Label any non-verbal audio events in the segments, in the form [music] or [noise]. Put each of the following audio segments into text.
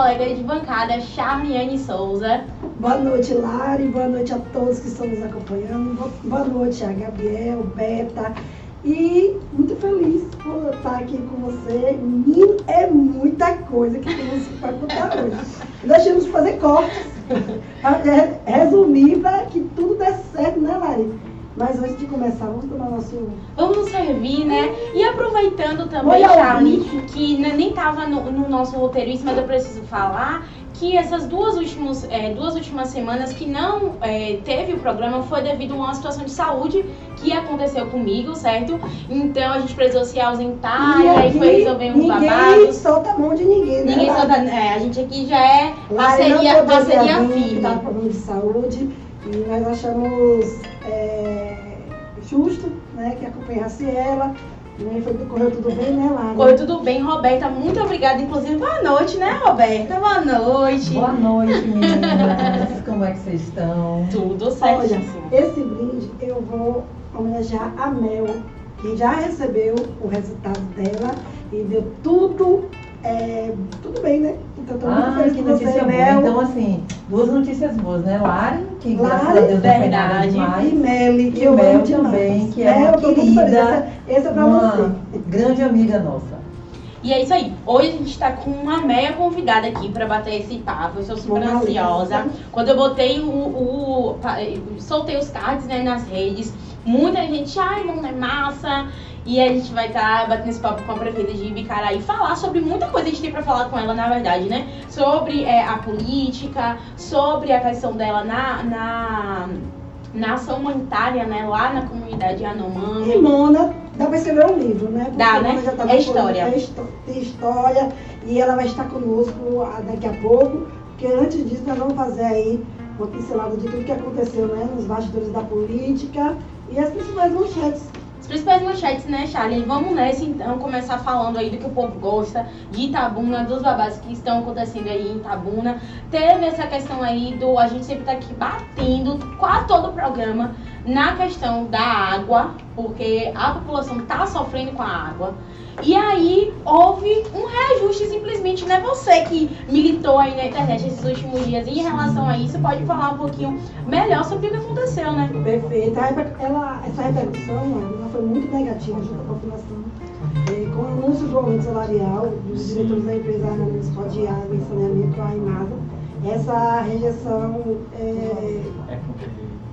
colega de bancada, Charliane Souza. Boa noite, Lari. Boa noite a todos que estão nos acompanhando. Boa noite a Gabriel, Beta. E muito feliz por estar aqui com você. É muita coisa que temos para contar hoje. Nós temos que fazer cortes resumir para que tudo dê certo, né, Lari? Mas antes de começar, vamos tomar nosso. Vamos nos servir, né? E aproveitando também, Charlie, que nem estava no, no, nosso roteiro isso, mas eu preciso falar que essas duas últimas, é, duas últimas semanas que não é, teve o programa foi devido a uma situação de saúde que aconteceu comigo, certo? Então a gente precisou se ausentar e, aí foi resolver uns babados. Ninguém solta a mão de ninguém, né? Ninguém solta. É, a gente aqui já é parceria, parceria firme. Tá com problema de saúde e nós achamos justo né, que acompanhasse ela né? Foi, correu tudo bem, né, Lara? Correu tudo bem, Roberta. Muito obrigada. Inclusive, boa noite, né, Roberta? Boa noite. Boa noite, meninas. [laughs] Como é que vocês estão? Tudo certo. Olha, esse brinde eu vou homenagear a Mel, que já recebeu o resultado dela e deu tudo é, tudo bem, né? Então, tô muito ah, feliz que notícia boa. Mel. Então, assim, duas notícias boas, né? Lari, que graças Lari, a Deus verdade, demais. E Meli, que e eu Mel também, que é Mel, uma querida, esse é pra uma você. grande amiga nossa. E é isso aí. Hoje a gente tá com uma meia convidada aqui para bater esse papo. Eu sou super Boa ansiosa. Quando eu botei o, o, o, soltei os cards né, nas redes, muita gente, ai, mano, é massa. E a gente vai estar tá batendo esse papo com a prefeita de Ibicaraí e falar sobre muita coisa a gente tem para falar com ela, na verdade, né? Sobre é, a política, sobre a questão dela na, na, na ação humanitária, né? Lá na comunidade Yanomami. E Mona, dá para escrever um livro, né? Porque dá, né? Já tá é história. É história. E ela vai estar conosco daqui a pouco. Porque antes disso, nós vamos fazer aí uma pincelada de tudo que aconteceu né, nos bastidores da política e as principais manchetes principais manchetes, né, Charlie? Vamos nessa então, começar falando aí do que o povo gosta, de Itabuna, dos babados que estão acontecendo aí em Itabuna. Teve essa questão aí do. A gente sempre tá aqui batendo quase todo o programa na questão da água, porque a população tá sofrendo com a água. E aí houve um reajuste simplesmente, né? Você que militou aí na internet esses últimos dias em relação a isso, pode falar um pouquinho melhor sobre o que aconteceu, né? Perfeito. Ela, essa repercussão ela foi muito negativa junto à população. É, com o anúncio do aumento salarial dos diretores da empresa municipal de água e saneamento, a IMASA, essa rejeição é,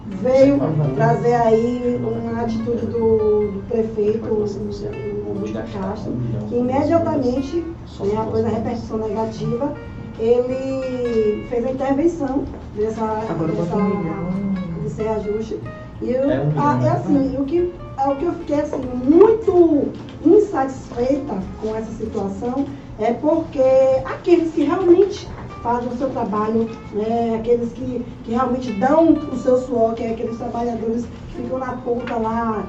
veio trazer aí uma atitude do, do prefeito, Castro, que imediatamente, né, após a repercussão negativa, ele fez a intervenção dessa, dessa, desse reajuste. E eu, é, um a, é assim, o que, o que eu fiquei assim, muito insatisfeita com essa situação é porque aqueles que realmente fazem o seu trabalho, né, aqueles que, que realmente dão o seu suor, que é aqueles trabalhadores que ficam na ponta lá,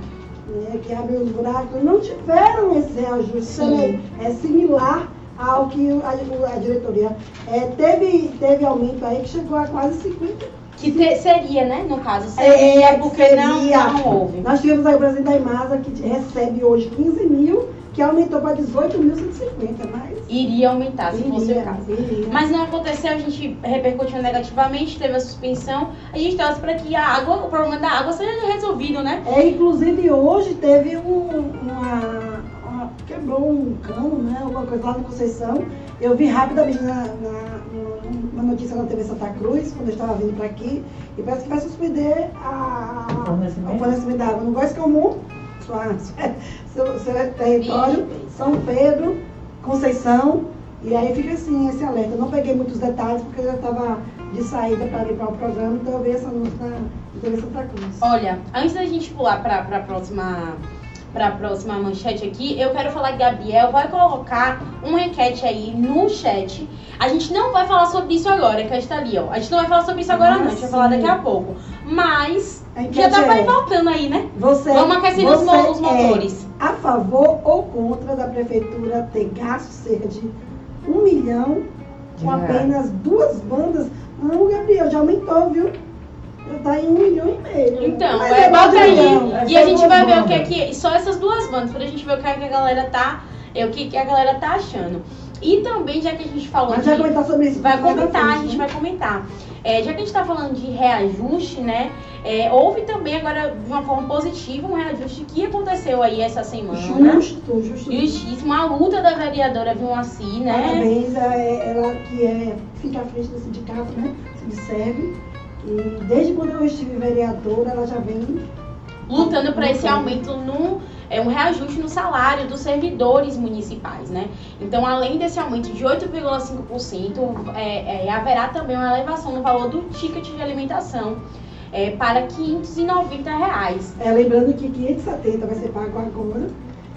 né, que abrem os buracos, não tiveram esse reajuste é, é similar ao que a, a diretoria é, teve, teve aumento aí que chegou a quase 50%. Que te, seria, né, no caso? Seria, é, porque seria. Não, não houve. Nós tivemos aí o presidente da Imasa que recebe hoje 15 mil que aumentou para 18.150, mas. Iria aumentar, se iria, fosse o caso. Iria. Mas não aconteceu, a gente repercutiu negativamente, teve a suspensão. A gente torce para que a água, o problema da água seja resolvido, né? É, inclusive hoje teve um, uma, uma, Quebrou um cano, né? Alguma coisa lá na Conceição. Eu vi rapidamente na, na, uma notícia na TV Santa Cruz, quando eu estava vindo para aqui, e parece que vai suspender a, o fornecimento da água no Voz Comum sua, [laughs] seu, seu território, São Pedro, Conceição, e aí fica assim esse alerta. Eu não peguei muitos detalhes porque eu já estava de saída para ir para o programa, então eu vi essa anúncio na TV Santa Cruz. Olha, antes da gente pular para a próxima para a próxima manchete aqui, eu quero falar que Gabriel vai colocar uma enquete aí no chat. A gente não vai falar sobre isso agora, que está ali, ó. A gente não vai falar sobre isso agora, ah, não. A gente vai falar daqui a pouco. Mas já tá é, voltando aí, né? Você, Vamos aquecendo os, os motores. É a favor ou contra da prefeitura ter gasto cerca de um milhão com apenas duas bandas? Não, Gabriel, já aumentou, viu? tá em um milhão e meio. Então, é, é bota aí. e a gente vai ver o que é que. Só essas duas bandas, pra gente ver o que, é que a galera tá. É o que, que a galera tá achando. E também, já que a gente falou. Mas de, vai comentar sobre isso. Vai comentar, a gente né? vai comentar. É, já que a gente está falando de reajuste, né? É, houve também agora, de uma forma positiva, um reajuste que aconteceu aí essa semana. Justo, justo. Justíssimo. A luta da vereadora Vilmaci, né? Parabéns, ela que é, fica à frente do sindicato, né? Se serve. E desde quando eu estive vereadora, ela já vem lutando para esse aumento no é um reajuste no salário dos servidores municipais, né? Então, além desse aumento de 8,5%, é, é, haverá também uma elevação no valor do ticket de alimentação é, para 590 reais. É, lembrando que 570 vai ser pago agora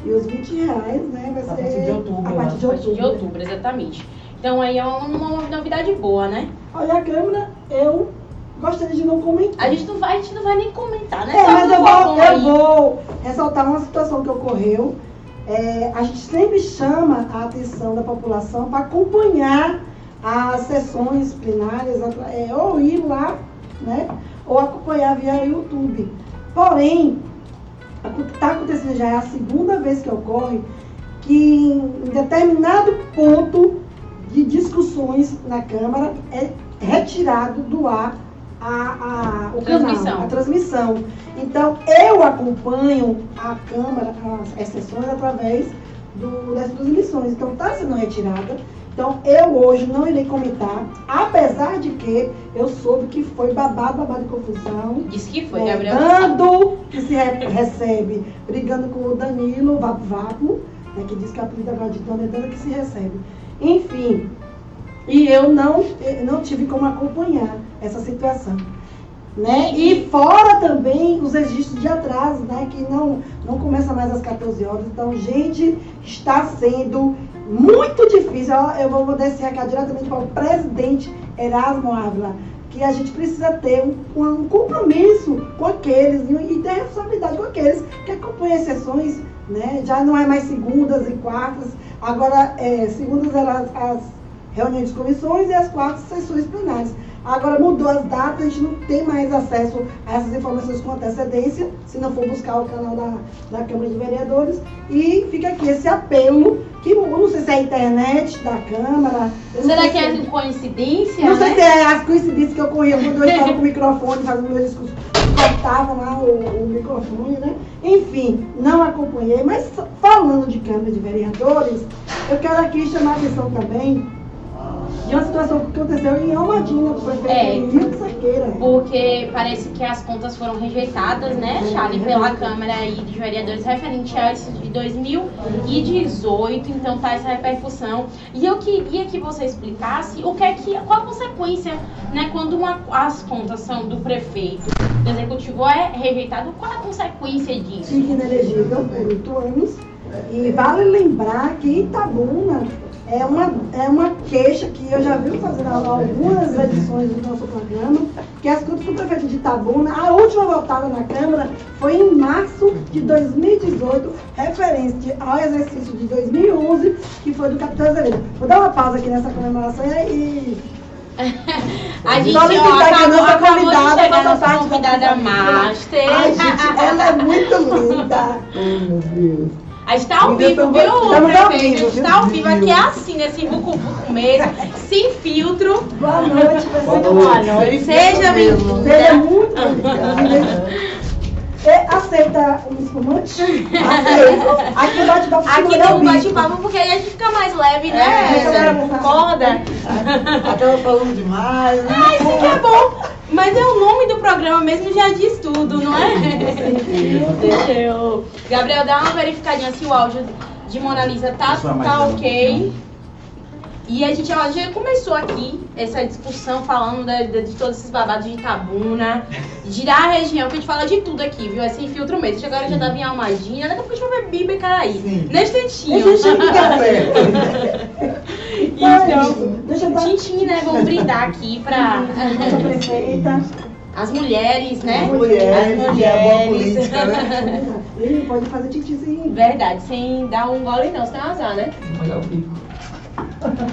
e os 20 reais, né, vai ser a partir de outubro. A partir de outubro, a partir de outubro exatamente. Então aí é uma, uma novidade boa, né? Olha, a Câmara, eu gostaria de não comentar. A gente não vai, a gente não vai nem comentar, né? É, mas eu vou, eu vou ressaltar uma situação que ocorreu. É, a gente sempre chama a atenção da população para acompanhar as sessões plenárias, é, ou ir lá, né? Ou acompanhar via YouTube. Porém, está acontecendo já é a segunda vez que ocorre que em determinado ponto de discussões na Câmara é retirado do ar a, a, o transmissão. canal, a transmissão. Então, eu acompanho a Câmara, as, sessões, através do, das transmissões. Então, está sendo retirada. Então, eu hoje não irei comentar, apesar de que eu soube que foi babado, babado de confusão. Diz que foi, é, Gabriel. Dando, que se re recebe, brigando com o Danilo Vapo Vapo, né, que diz que a polícia agora de dando é dando que se recebe. Enfim, e eu não, não tive como acompanhar essa situação. Né? E fora também os registros de atraso, né? que não, não começa mais às 14 horas. Então, gente, está sendo muito difícil. Eu, vou, vou descer aqui diretamente para o presidente Erasmo Ávila, que a gente precisa ter um, um compromisso com aqueles e ter responsabilidade com aqueles que acompanham as sessões. Né? Já não é mais segundas e quartas, agora é, segundas elas as reuniões de comissões e as quatro sessões plenárias. Agora mudou as datas, a gente não tem mais acesso a essas informações com antecedência, se não for buscar o canal da, da Câmara de Vereadores. E fica aqui esse apelo, que eu não sei se é a internet da Câmara. Será que é coincidência? Não né? sei se é as coincidências que ocorriam quando eu estava com o microfone fazendo meu discurso, cortavam lá o, o microfone, né? Enfim, não acompanhei, mas falando de Câmara de Vereadores, eu quero aqui chamar a atenção também de uma situação que aconteceu em Almadina, que foi feita é, em Rio de Saqueira. Porque parece que as contas foram rejeitadas, né, Charlie, pela Câmara aí de Vereadores referente a isso de 2018, então tá essa repercussão. E eu queria que você explicasse o que é que, qual a consequência, né, quando uma, as contas são do prefeito, do executivo é rejeitado, qual a consequência disso? Fica inelegível por oito anos. E vale lembrar que Itabuna é uma, é uma queixa que eu já vi fazendo algumas edições do nosso programa, que as contas do prefeito de Itabuna, a última votada na Câmara foi em março de 2018, referente ao exercício de 2011, que foi do capitão Azevedo. Vou dar uma pausa aqui nessa comemoração e [laughs] a gente ó, acabou, acabou convidada, de chegar nossa convidada master. Ai, gente, ela é muito linda. oh, meu Deus. A gente tá ao vivo, viu, Estamos ao vivo. A gente tá ao vivo aqui é assim, nesse vucu-vucu mesmo, sem filtro. Boa noite, Boa noite. Boa noite. Seja bem-vinda. Seja muito bem-vinda. Você aceita um espumante? Aceito. Aqui bate-papo Aqui não bate-papo porque aí a gente fica mais leve, né? É, Corda. Acaba falando demais, né? Ah, isso que é bom. Mas é o nome do programa mesmo já diz tudo, não é? Deixa eu. Gabriel, dá uma verificadinha se o áudio de Mona Lisa tá, tá ok. E a gente ó, já começou aqui essa discussão falando de, de, de, todos esses babados de Itabuna, de da região, que a gente fala de tudo aqui, viu? É sem filtro mesmo. Agora já tava em Almadinha, daqui a pouco a gente vai ver Biba e Caraí. Nesse tantinho. então, [laughs] Tintim, né? Vamos brindar aqui pra. prefeita. As mulheres, né? As mulheres, As mulheres. É política, né? [laughs] pode fazer tintizinho. Verdade, sem dar um gole não, sem azar, né? Olha o bico.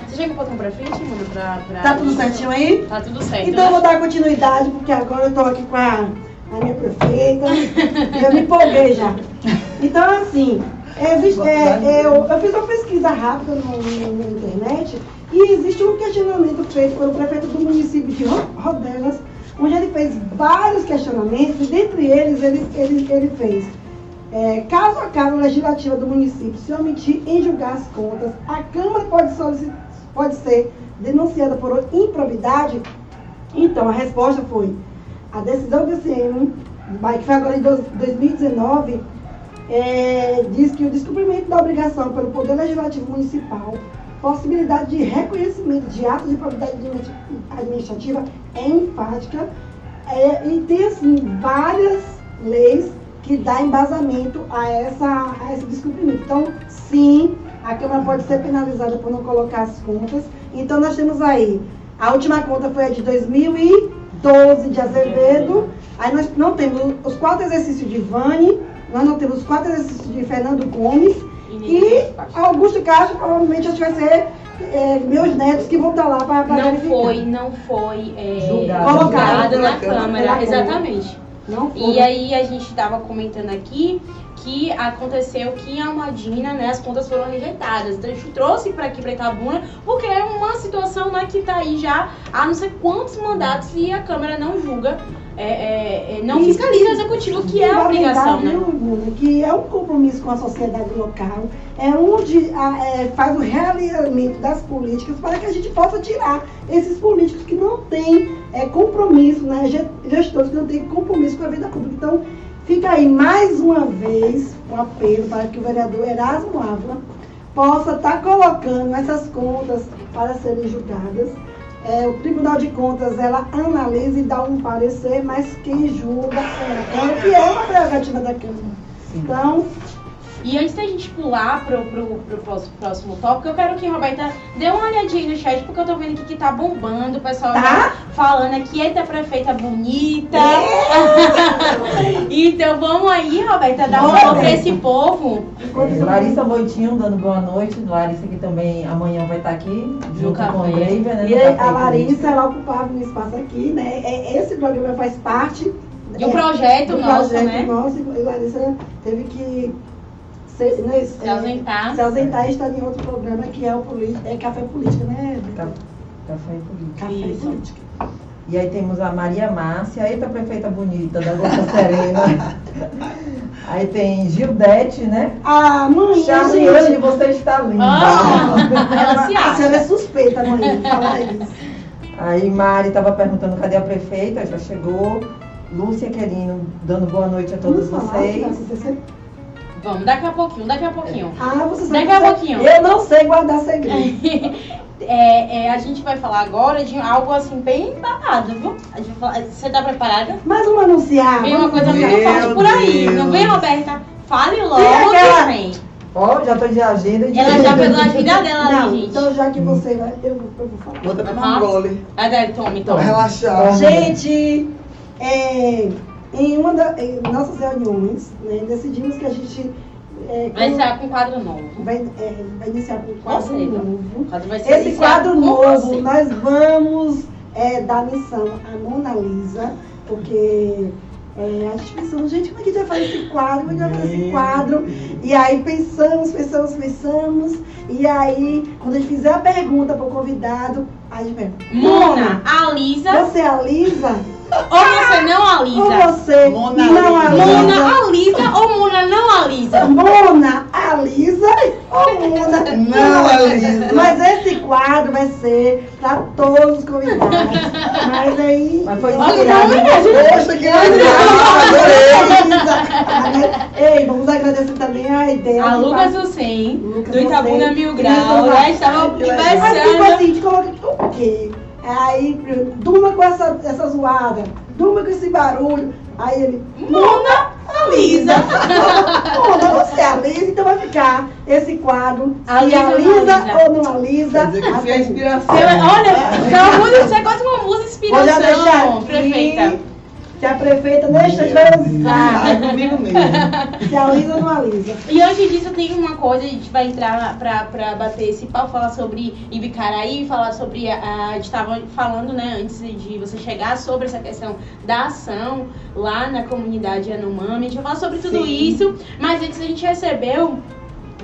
Você chega um pouquinho pra frente, mano? Pra, pra... Tá tudo certinho aí? Tá tudo certo. Então né? eu vou dar continuidade, porque agora eu tô aqui com a, a minha prefeita. eu me empolguei já. Então, assim, Existe, é, eu, eu, fiz uma pesquisa rápida na internet e existe um questionamento feito pelo prefeito do município de Rodelas, onde ele fez vários questionamentos, e dentre eles ele, ele, ele fez. É, caso a Câmara Legislativa do município se omitir em julgar as contas, a Câmara pode, pode ser denunciada por improbidade? Então, a resposta foi: a decisão do CM, que foi agora em 2019, é, diz que o descumprimento da obrigação pelo Poder Legislativo Municipal, possibilidade de reconhecimento de atos de probidade administrativa é enfática é, e tem, assim, várias leis que dá embasamento a, essa, a esse descumprimento. Então, sim, a Câmara pode ser penalizada por não colocar as contas. Então, nós temos aí, a última conta foi a de 2012 de Azevedo, aí nós não temos os quatro exercícios de Vani, nós não temos os quatro exercícios de Fernando Gomes, e, Augusto Castro provavelmente acho que vai ser é, meus netos que vão estar lá para Não verificar. foi, não foi é, julgado, julgado na, na Câmara, Câmara. exatamente. Não. E aí a gente estava comentando aqui que aconteceu que a Madina, né, as contas foram rejeitadas. Então a gente trouxe para aqui para Itabuna, porque é uma situação né, que está aí já há não sei quantos mandatos e a Câmara não julga é, é, é, não fiscaliza o executivo, que é a obrigação, né? Que é um compromisso com a sociedade local, é onde a, é, faz o realinhamento das políticas para que a gente possa tirar esses políticos que não têm é, compromisso, né? gestores que não têm compromisso com a vida pública. Então, fica aí mais uma vez o um apelo para que o vereador Erasmo Ávila possa estar colocando essas contas para serem julgadas é, o Tribunal de Contas ela analisa e dá um parecer, mas quem julga é a Câmara, que é uma prerrogativa da Câmara. Então, e antes da gente pular pro, pro, pro próximo, próximo tópico, eu quero que a Roberta dê uma olhadinha aí no chat, porque eu tô vendo aqui que tá bombando, o pessoal tá? falando aqui, eita prefeita bonita. É. [laughs] então vamos aí, Roberta, dar um alô pra esse povo. É, Larissa Moitinho dando boa noite. Larissa que também amanhã vai estar aqui, junto com a Leiva, né? E a Larissa, ela ocupava um espaço aqui, né? É, esse programa faz parte de um projeto do nosso, projeto né? nosso, e Larissa teve que se, né, se ausentar. Se ausentar e estar em outro programa que é o é Café Política, né? Café, Café Política. Café Isso. Política. E aí temos a Maria Márcia, eita prefeita bonita da Gosta Serena. [laughs] aí tem Gildete, né? Ah, mãe, Charliane, você está linda. Ah, [laughs] ela se acha. A senhora é suspeita, mãe, falar isso. [laughs] Aí Mari estava perguntando cadê a prefeita, já chegou. Lúcia Querino, dando boa noite a todos Vamos vocês. Falar, Vamos, daqui a pouquinho, daqui a pouquinho. Ah, você sabe Daqui a pouquinho. Eu não sei guardar segredo. [laughs] é, é, a gente vai falar agora de algo assim bem babado, viu? Falar, você tá preparada? Mais um anunciar. Vem uma coisa muito forte por aí. Deus. Não vem, Roberta? Fale logo vem. Ó, oh, já tô de agenda. De Ela já pegou a agenda dela não, ali, gente. Então, já que você vai, eu, eu vou falar. Bota pra um gole. Vai dar, tome, tome. Relaxar. Gente, é, em uma das nossas reuniões, né, decidimos que a gente é, vai iniciar com um quadro novo. Vai, é, vai iniciar com um quadro Você, novo. Quadro Esse quadro novo, nós vamos é, dar missão à Mona Lisa, porque é, a gente pensou, gente, como é que a gente vai fazer esse quadro? Como é que a gente vai fazer esse quadro? E aí pensamos, pensamos, pensamos. E aí, quando a gente fizer a pergunta para o convidado, a gente pergunta. Mona, a Lisa. Você é a Lisa? Ou você não alisa? Ou você Mona não alisa? Mona alisa ou Mona não alisa? Mona alisa ou Mona não alisa? Mas esse quadro vai ser para todos os convidados. Mas aí... Mas foi inspirado. Poxa, que legal! Ei, vamos agradecer também a ideia. A Lucas Hussein, do Itabuna Mil Grau, né? Estava conversando. Mas tipo assim, a gente coloca o quê? Aí, durma com essa, essa zoada, durma com esse barulho. Aí ele, Mona alisa. [laughs] Mona, você alisa, então vai ficar esse quadro. Alisa, se alisa ou não alisa. Quer dizer que foi a inspiração. Olha, [laughs] você é quase uma música inspiração, prefeita. Se a prefeita deixa de usar. É comigo mesmo. Se alisa ou não alisa. E antes disso, tem uma coisa, a gente vai entrar pra, pra bater esse pau, falar sobre Ibicaraí, falar sobre. A, a gente estava falando, né, antes de você chegar, sobre essa questão da ação lá na comunidade Anomami. A gente vai falar sobre tudo Sim. isso, mas antes a gente recebeu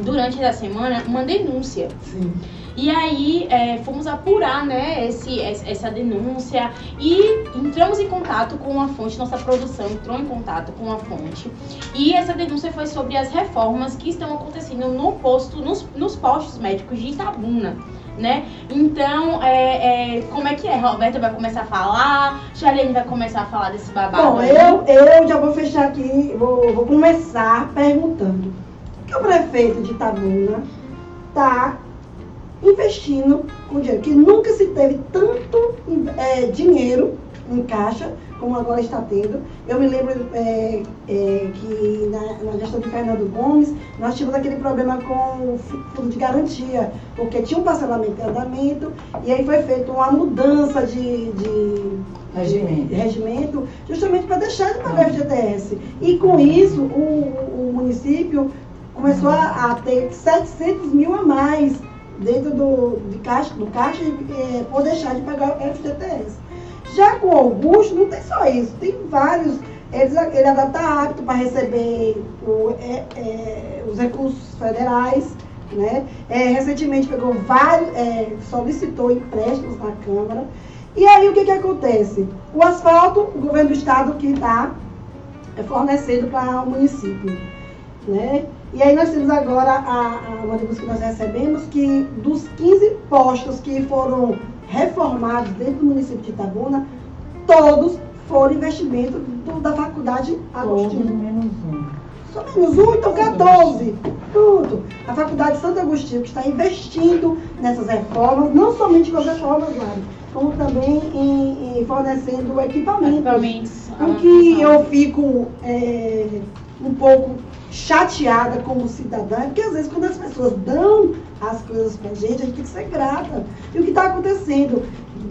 durante essa semana, uma denúncia. Sim. E aí é, fomos apurar né, esse, es- essa denúncia e entramos em contato com uma fonte, nossa produção entrou em contato com uma fonte. E essa denúncia foi sobre as reformas que estão acontecendo no posto, nos, nos postos médicos de Itabuna. Né? Então, é, é, como é que é? Roberta vai começar a falar, Charlene vai começar a falar desse babado. Bom, eu, eu já vou fechar aqui, vou, vou começar perguntando. Por que o prefeito de Itabuna está investindo com dinheiro? Que nunca se teve tanto eh, dinheiro em caixa como agora está tendo. Eu me lembro eh, eh, que na, na gestão de Fernando Gomes, nós tínhamos aquele problema com o fu- fundo de garantia, porque tinha um parcelamento em andamento, e aí foi feita uma mudança de- de Regimento. de regimento, justamente para deixar de pagar FGTS. E com isso, o, o município começou a, a ter 700 mil a mais dentro do, de caixa, do caixa eh, por deixar de pagar FGTS. Já com o Augusto, não tem só isso, tem vários. Ele ainda está apto para receber o, eh, eh, os recursos federais. Né? Eh, recentemente pegou vários, eh, solicitou empréstimos na Câmara. E aí o que, que acontece? O asfalto, o governo do estado que está fornecendo para o município. Né? E aí nós temos agora a, a uma denúncia que nós recebemos que dos 15 postos que foram reformados dentro do município de Itabuna, todos foram investimento do- da faculdade Todos Agostinho. menos um. Só menos um, então 14. Pronto. A Faculdade Santo Agostinho que está investindo nessas reformas, não somente com as reformas, Lari, como também em, em fornecendo equipamentos. Equipamentos, O que eu fico é, um pouco chateada como cidadã, é porque às vezes quando as pessoas dão as coisas pra gente, a gente tem que ser grata. E o que está acontecendo?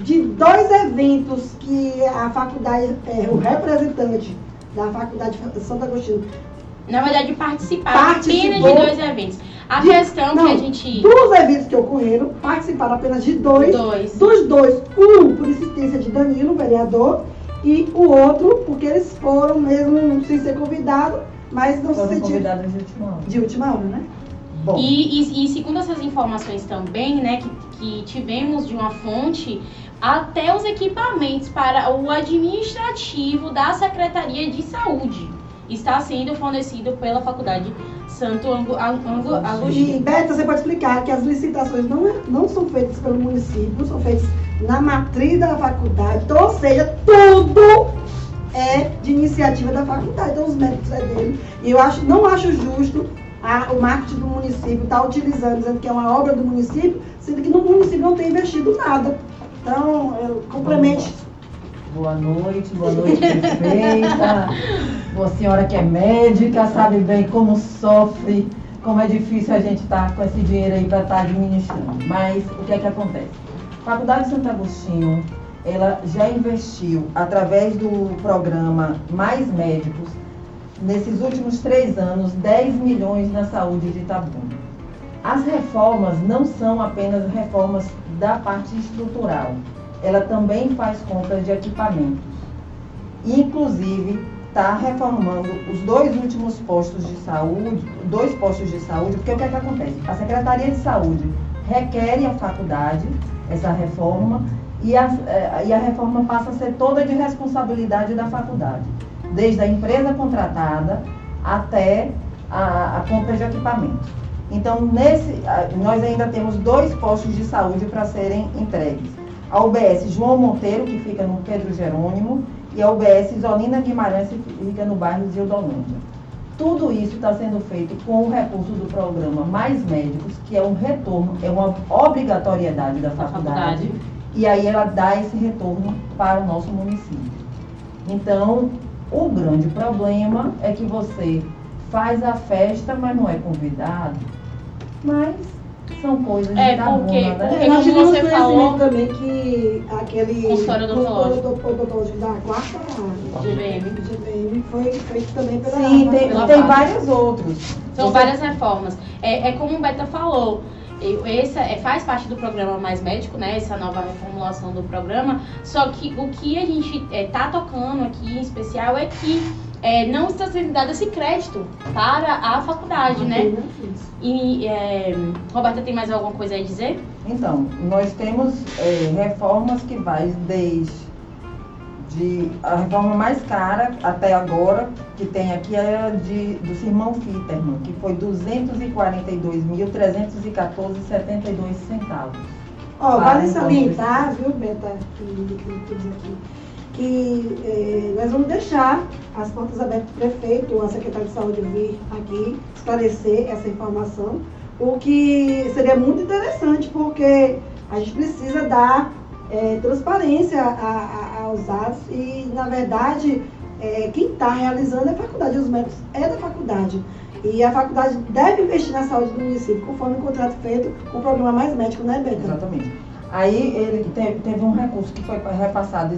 De dois eventos que a faculdade, é, o representante da faculdade Santo Agostinho Na verdade, participaram apenas de dois eventos. A De- questão não, que a gente. Dos eventos que ocorreram, participaram apenas de dois. Dois. Dos dois, um por insistência de Danilo, vereador, e o outro porque eles foram mesmo sem ser convidados, mas não se Foram convidados de última hora. de última hora, né? Bom, E, e- e segundo essas informações também, né, que, que tivemos de uma fonte, até os equipamentos para o administrativo da Secretaria de Saúde está sendo fornecido pela Faculdade Santo Angu- Angu- E, Agostinho. Beto, você pode explicar que as licitações não, é- não são feitas pelo município, são feitas na matriz da faculdade, então, ou seja, tudo é de iniciativa da faculdade, então os méritos é dele. E eu acho, não acho justo a- o marketing do município estar utilizando, dizendo que é uma obra do município, sendo que no município não tem investido nada. Então, eu complemente. boa noite, boa noite, prefeita. Boa senhora que é médica, sabe bem como sofre, como é difícil a gente estar com esse dinheiro aí para estar administrando. Mas o que é que acontece? Faculdade de Santo Agostinho, ela já investiu através do programa Mais Médicos, nesses últimos três anos, 10 milhões na saúde de Itabuna. As reformas não são apenas reformas da parte estrutural, ela também faz compras de equipamentos. Inclusive, está reformando os dois últimos postos de saúde, dois postos de saúde, porque o que, é que acontece? A Secretaria de Saúde requer à faculdade essa reforma e a, eh, e a reforma passa a ser toda de responsabilidade da faculdade, desde a empresa contratada até a, a compra de equipamentos. Então, nesse, nós ainda temos dois postos de saúde para serem entregues. A UBS João Monteiro, que fica no Pedro Jerônimo, e a UBS Isolina Guimarães, que fica no bairro de Eudolândia. Tudo isso está sendo feito com o recurso do programa Mais Médicos, que é um retorno, é uma obrigatoriedade da Da faculdade, faculdade. E aí ela dá esse retorno para o nosso município. Então, o grande problema é que você faz a festa, mas não é convidado. Mas são coisas É, de cada porque- uma, né? porque- como você falou- também que aquele Consultório odontológico. da quarta GBM. GBM foi feito também pela Sim, tem, pela tem vários outros. São Você- várias reformas. É, é como o Beta falou. Esse é, faz parte do programa Mais Médico, né? Essa nova reformulação do programa. Só que o que a gente é, tá tocando aqui em especial é que é, não está sendo dado esse crédito para a faculdade, né? E, é, Roberta, tem mais alguma coisa aí a dizer? Então, nós temos é, reformas que vai desde de, a reforma mais cara até agora, que tem aqui é a de, do Simão Fitterman, que foi R$ 242.314,72 centavos. Ó, Ah, vale então, salientar, viu, Beta, que, que aqui, que eh, nós vamos deixar as portas abertas para o prefeito, a secretária de saúde vir aqui esclarecer essa informação, o que seria muito interessante, porque a gente precisa dar eh, transparência a- a- aos atos e, na verdade, eh, quem está realizando é a faculdade, os médicos é da faculdade. E a faculdade deve investir na saúde do município, conforme o contrato feito com o programa Mais Médico, né, Beta? Exatamente. Aí ele te- teve um recurso que foi repassado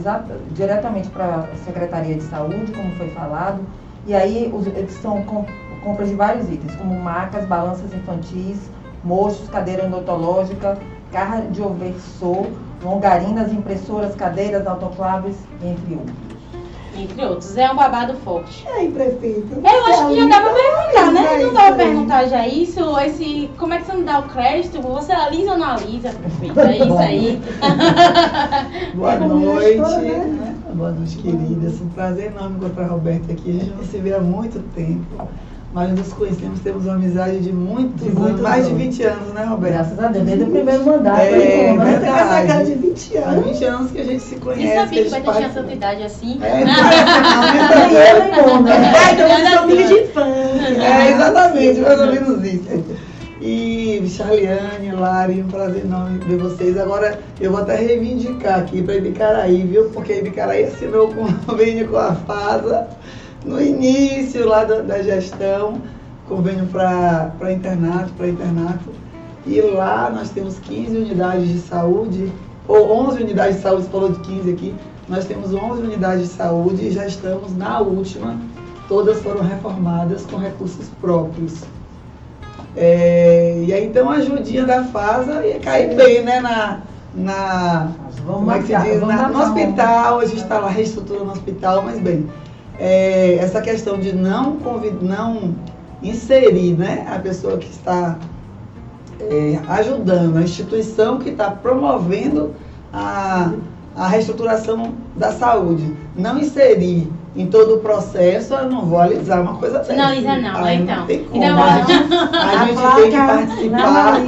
diretamente para a Secretaria de Saúde, como foi falado, e aí eles são com, compras de vários itens, como macas, balanças infantis, mochos, cadeira odontológica, cardioversor, longarinas, impressoras, cadeiras, autoclaves, entre outros. Entre outros. É um babado forte. E aí, prefeito? Eu acho que já dá pra perguntar, né? Não dá pra aí. perguntar já isso? Esse, como é que você não dá o crédito? Você alisa ou não alisa, prefeito? É isso aí. [laughs] Boa É noite. né? né? Boa noite, queridas. Um prazer enorme encontrar a Roberta aqui. A gente não se vê há muito tempo, mas nos conhecemos, temos uma amizade de muitos De anos, muitos mais de anos. 20 anos, né, Roberta? Graças a Deus, desde o primeiro mandato. É, né? Você tem essa cara de 20 Há anos. 20 anos que a gente se conhece. que sabia que vai participa- tanta idade assim. É, não não, né? Né? Ah, então vocês são amigos de infância. É, exatamente, mais ou menos isso. E Charliane, Lari, um prazer enorme ver vocês. Agora eu vou até reivindicar aqui para Ibicaraí, viu? Porque a Ibicaraí assinou com convênio com a FASA no início lá da, da gestão, convênio para internato, para internato. E lá nós temos 15 unidades de saúde, ou 11 unidades de saúde, você falou de 15 aqui. Nós temos 11 unidades de saúde e já estamos na última. Todas foram reformadas com recursos próprios. É, e aí então a ajudinha da FASA ia cair bem, né? Na, na, Vamos como é que se diz? Na- no hospital, a gente está lá reestruturando o hospital, mas bem, é, essa questão de não, convid, não inserir né, a pessoa que está é, ajudando, a instituição que está promovendo a, a reestruturação da saúde, não inserir em todo o processo, eu não vou alisar uma coisa dessa. Não alisa não, Aí então. Não tem como. Então, a gente, a gente tem que participar.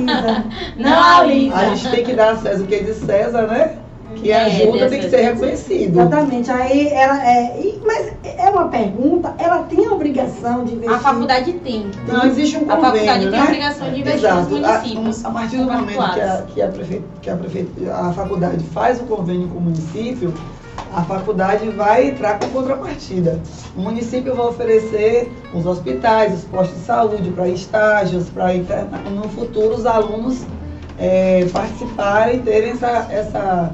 Não alisa. A gente tem que dar a César o que é de César, né? Que É, ajuda tem que ser reconhecido. Exatamente. Aí ela é. e- mas é uma pergunta, ela tem a obrigação de investir. A faculdade tem. Não existe um A convênio, faculdade tem né? a obrigação de investir Exato. nos municípios. A, a partir do momento que a, que, a prefe- que a, prefe- a faculdade faz o convênio com o município, a faculdade vai entrar com contrapartida. O município vai oferecer os hospitais, os postos de saúde para estágios, para interna- no futuro os alunos eh, participarem, terem essa, essa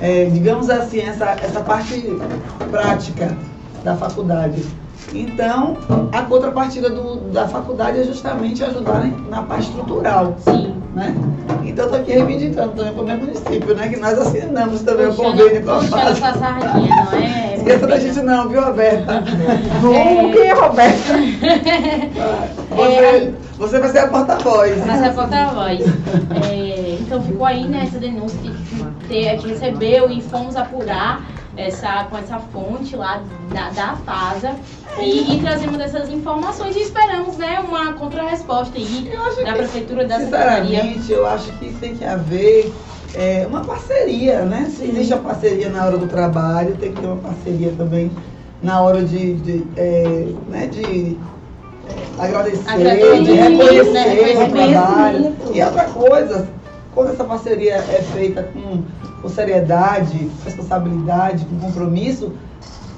eh, digamos assim, essa, essa parte prática da faculdade. Então, a contrapartida do- da faculdade é justamente ajudar na parte estrutural, Sim. né? Então, estou aqui reivindicando também para o meu município, né? Que nós assinamos também o Puxando- convênio com a FAS. sardinha, não é? [laughs] Esqueça da gente não, viu, Roberta? [laughs] Como que é, Roberto? [laughs] Você, você vai ser a porta-voz. Mas é porta-voz. É, então ficou aí né, essa denúncia que te- a gente recebeu e fomos apurar essa, com essa fonte lá da, da FASA e, e trazemos essas informações e esperamos né, uma contra-resposta aí da que, Prefeitura da Secretaria. Sinceramente, eu acho que tem que haver é, uma parceria, né? Se existe a parceria na hora do trabalho, tem que ter uma parceria também na hora de, de, é, né, de é, agradecer, Agradecer, de reconhecer né, o trabalho. E outra coisa, quando essa parceria é feita com, com seriedade, responsabilidade, com compromisso,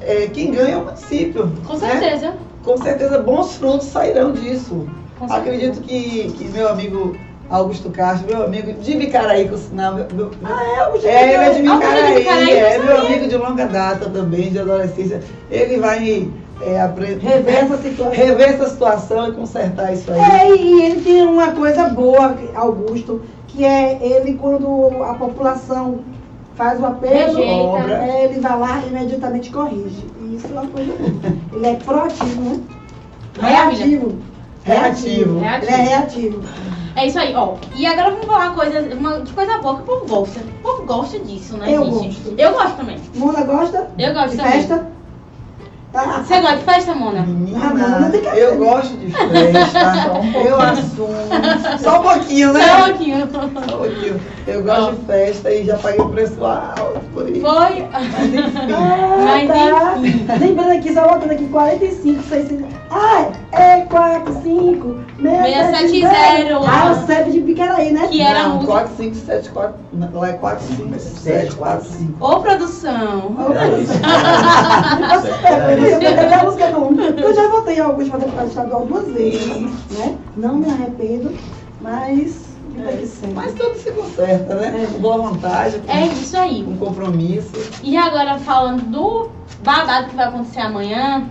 é, quem ganha é o município. Com né? certeza. Com certeza bons frutos sairão disso. Com. Acredito que, que meu amigo Augusto Castro, meu amigo de Vicaraí, por sinal, meu, meu, Ah, é, Augusto é, ele é de Augusto de Vicaraí, Vicaraí, é eu meu amigo de longa data também, de adolescência. Ele vai é, aprender, Rever essa situação. rever essa situação e consertar isso aí. É, e ele tem uma coisa boa, Augusto, que é ele quando a população faz o apelo, é, ele vai lá e imediatamente corrige. E isso é uma coisa boa. Ele é proativo, né? Maravilha. Reativo. Reativo. Ele é reativo. É isso aí, ó. E agora vamos falar coisa, uma, de coisa boa que o povo gosta. O povo gosta disso, né, Eu gente? gosto. Eu gosto também. Mona gosta Eu gosto de também. festa? Tá. Você gosta de festa, Mona? Menina, Ah, não, tem que eu gosto de festa, [laughs] eu assumo. Só um pouquinho, né? Só um pouquinho. Só um pouquinho. Eu gosto de festa e já paguei um preço alto por isso. Foi. Mas enfim. Ah, Mas tá. enfim. Lembrando aqui, só botando aqui 45, 600. Ah, é 45, 670. Ah, o CEP de Picaraí, né? Que era Não, música. 4, 5, 7, 4. Lá é 4, 5, 7, 4, 5. Ô, produção. [laughs] Eu a música não. Eu já votei em alguns para estadual duas vezes, né? Não me arrependo, mas segue. Mas tudo se conserta, né? Com boa vontade, com, É isso aí. com compromisso. E agora falando do babado que vai acontecer amanhã,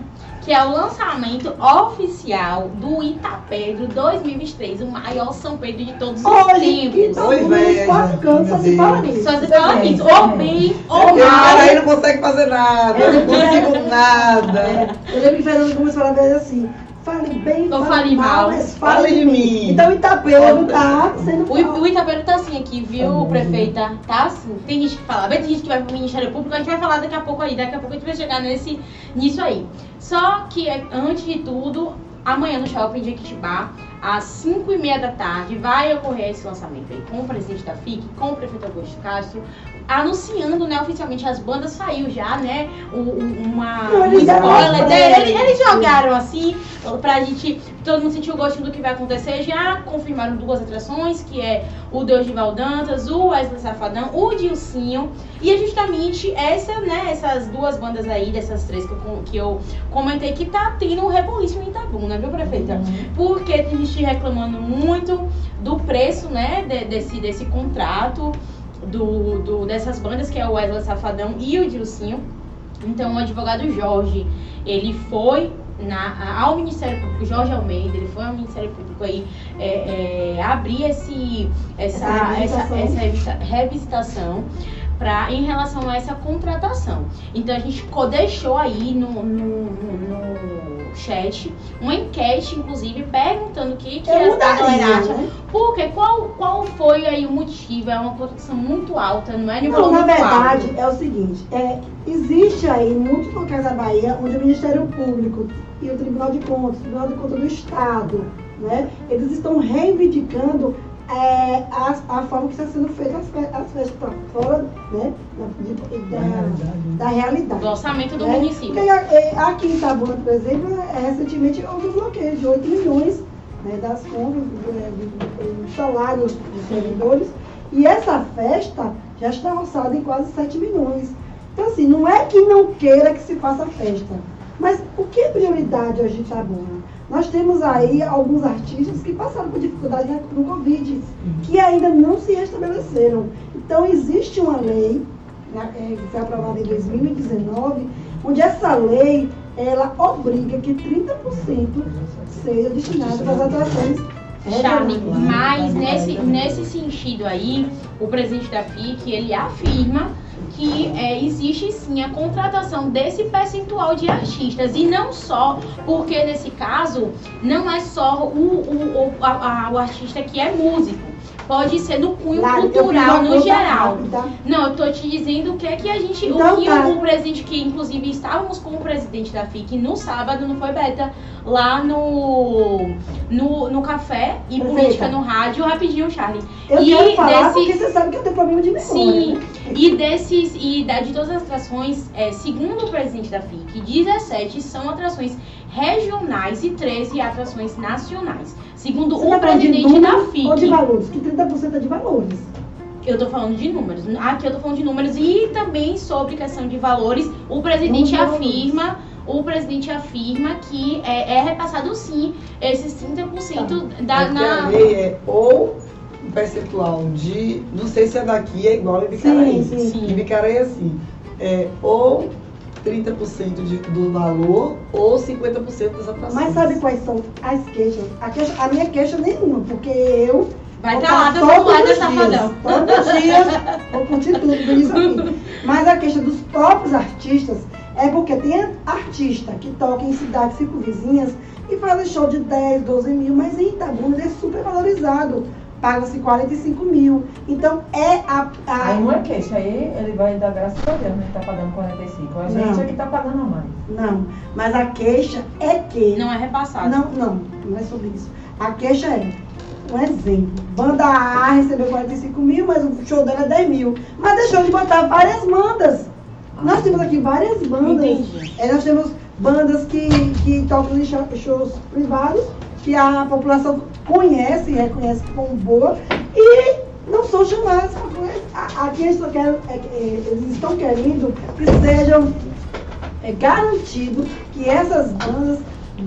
que é o lançamento oficial do Itapedro 2023, o maior São Pedro de todos os Olha, tempos. quatro cantos só se fala nisso. Só você fala Também, isso, também. ou bem ou o cara aí mal. não consegue fazer nada, eu não consigo [laughs] nada. É, eu lembro que Fernando começou a ver assim, fale bem, Ou fale fale mal, mal. mas Fale de mim. Então Itapeu tá sendo O, o Itapeiro tá assim aqui, viu, prefeita? Tá assim. Tem gente que fala, vai ter gente que vai pro Ministério Público, a gente vai falar daqui a pouco aí, daqui a pouco a gente vai chegar nesse, nisso aí. Só que, antes de tudo, amanhã no Shopping de Equitibá, às 5 e meia da tarde, vai ocorrer esse lançamento aí com o presidente da FIC, com o prefeito Augusto Castro, anunciando, né, oficialmente, as bandas saiu já, né, uma, um spoiler uma dele, prévia. eles, eles jogaram assim, pra gente, todo mundo sentir o gostinho do que vai acontecer, já confirmaram duas atrações, que é o Deus de Valdantas, o Wesley Safadão, o Dilcinho, e é justamente essa, né, essas duas bandas aí, dessas três que eu, que eu comentei, que tá tendo um reboliço em Itabuna, viu, prefeita? Porque tem gente reclamando muito do preço, né, de- desse, desse contrato do, do- dessas bandas, que é o Wesley Safadão e o Dilcinho. Então, o advogado Jorge, ele foi na, ao Ministério Público, Jorge Almeida, ele foi ao Ministério Público aí é, é, abrir esse, essa, Essa essa, revisitação. essa revisitação pra, em relação a essa contratação. Então, a gente deixou aí no, no- no chat uma enquete, inclusive, perguntando o que, que Eu a galera acha. né? Porque qual, qual foi aí o motivo? É uma contratação muito alta, não é de Não, valor na verdade, alto. é o seguinte, é, existe aí muitos locais da Bahia onde o Ministério Público e o Tribunal de Contas, o Tribunal de Contas do Estado, né, eles estão reivindicando é, a, a forma que está sendo feita as, fe- as festas para fora né, da, de- da, da realidade. Do orçamento do né? município. Porque é, aqui em Itabuna, por exemplo, é, recentemente houve um bloqueio de 8 milhões né, das contas, é, de salários dos servidores, e essa festa já está orçada em quase 7 milhões. Então, assim, não é que não queira que se faça festa, mas o que é prioridade hoje em Itabuna? Nós temos aí alguns artistas que passaram por dificuldade no Covid, que ainda não se restabeleceram. Então, existe uma lei, né, é, que foi aprovada em 2019, onde essa lei, ela obriga que 30% seja destinado para as atrações Charme, regionais. mas nesse, nesse sentido aí, o presidente da FIC, ele afirma que é, existe sim a contratação desse percentual de artistas e não só porque nesse caso não é só o, o, o, a- a- o artista que é músico, pode ser no cunho fiz cultural no geral. rápida. Não, eu tô te dizendo o que é que a gente. Então o que tá. o presidente, que inclusive estávamos com o presidente da FIC no sábado, não foi Beta? Lá no, no, no café e política no rádio, rapidinho, Charlie. Eu E quero falar desse- porque você sabe que eu tenho problema de memória. Sim, né? E desses, e da, de todas as atrações, é, segundo o presidente da FIC, 17 são atrações regionais e 13 atrações nacionais. Segundo Você o tá presidente da números ou de FIC. valores? Que 30% é de valores. Eu tô falando de números. Aqui eu tô falando de números e também sobre questão de valores. O presidente ver afirma, o presidente afirma que é, é repassado sim esses 30% da É na a lei é ou percentual de. Não sei se é daqui, é igual em Bicaraí. Sim, sim. Em Bicaraí é assim. É ou 30% de, do valor ou 50% das atrações. Mas sabe quais são as queixas? A, queixa- a minha queixa nenhuma, porque eu Vai estar lá, estar do seu lado, dias, Todos os dias, vou curtir tudo por isso aqui. Mas a questão dos próprios artistas é porque tem artista que toca em cidades circunvizinhas e fazem show de 10, 12 mil, mas em Itabuna ele é super valorizado. Paga-se 45 mil. Então é a. a- Aí não é queixa, aí ele vai dar graças a Deus, né? Que tá pagando 45. A gente Não. é que tá pagando a mais. Não, mas a queixa é que. Não é repassado. Não, não, não é sobre isso. A queixa é, um exemplo, banda A recebeu 45 mil, mas o show dela é 10 mil. Mas deixou de botar várias bandas. Nós temos aqui várias bandas. Entendi. É, nós temos bandas que, que tocam em show- shows privados, que a população conhece e reconhece como boa, e não são chamadas. A- Aqui eles, querem- é é, eles estão querendo que sejam é garantido que essas bandas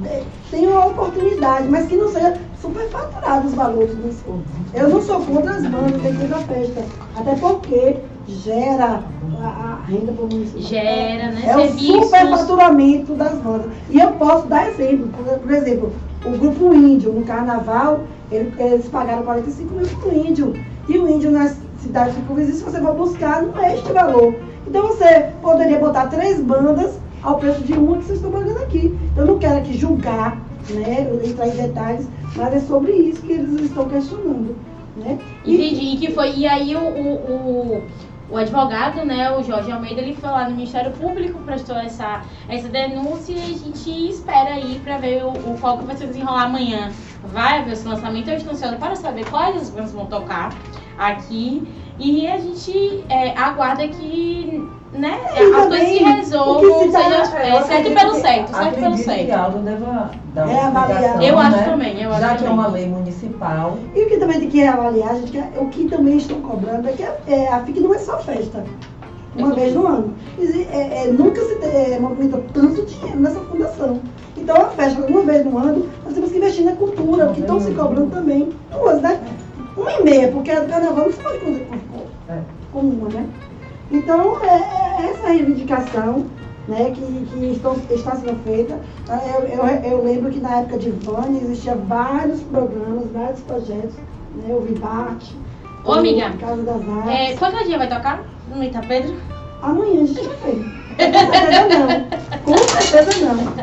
é, tenham a oportunidade, mas que não seja superfaturado os valores do escopo. Eu não sou contra as bandas dentro da festa, até porque gera a, a renda para o município. Gera, né? É o Serviços. superfaturamento das bandas. E eu posso dar exemplo. Por, por exemplo, o grupo Índio, no carnaval, ele- eles pagaram 45 mil pro Índio. E o Índio nas cidades circunvizinhas, se você for buscar, não é este valor. Então você poderia botar três bandas ao preço de uma que vocês estão pagando aqui. Eu não quero aqui julgar, né, entrar em detalhes, mas é sobre isso que eles estão questionando. Né? E- Entendi. E que foi. E aí o, o, o, o advogado, né, o Jorge Almeida, ele foi lá no Ministério Público, prestou essa, essa denúncia e a gente espera aí pra ver o, o qual que vai se desenrolar amanhã. Vai haver esse lançamento, eu estou ansiosa para saber quais as bandas vão tocar aqui. E a gente é, aguarda que né, E as coisas se resolvam, se tá- seja é, certo pelo certo, certo pelo que certo. algo deva dar É uma avaliar. explicação, Eu acho né? também, eu acho Já que é também. uma lei municipal, E o que também tem que avaliar, gente quer, o que também estão cobrando é que a, é, a FIC não é só festa. Uma É vez no ano. É, é, nunca se é, movimenta tanto dinheiro nessa fundação. Então a festa, uma vez no ano, nós temos que investir na cultura, o que estão se cobrando também. Duas, né? Uma e meia, porque a do carnaval não se pode fazer com, É. com uma, né? Então, é, é essa reivindicação né, que, que estão, está sendo feita. Ah, Eu, eu, eu lembro que na época de Vânia existia vários programas, vários projetos, né, o Vibate, Ô, amiga, o Casa das Artes. É, quando dia vai tocar? No Itapedro? Amanhã a gente vai. Com certeza não. Com certeza não.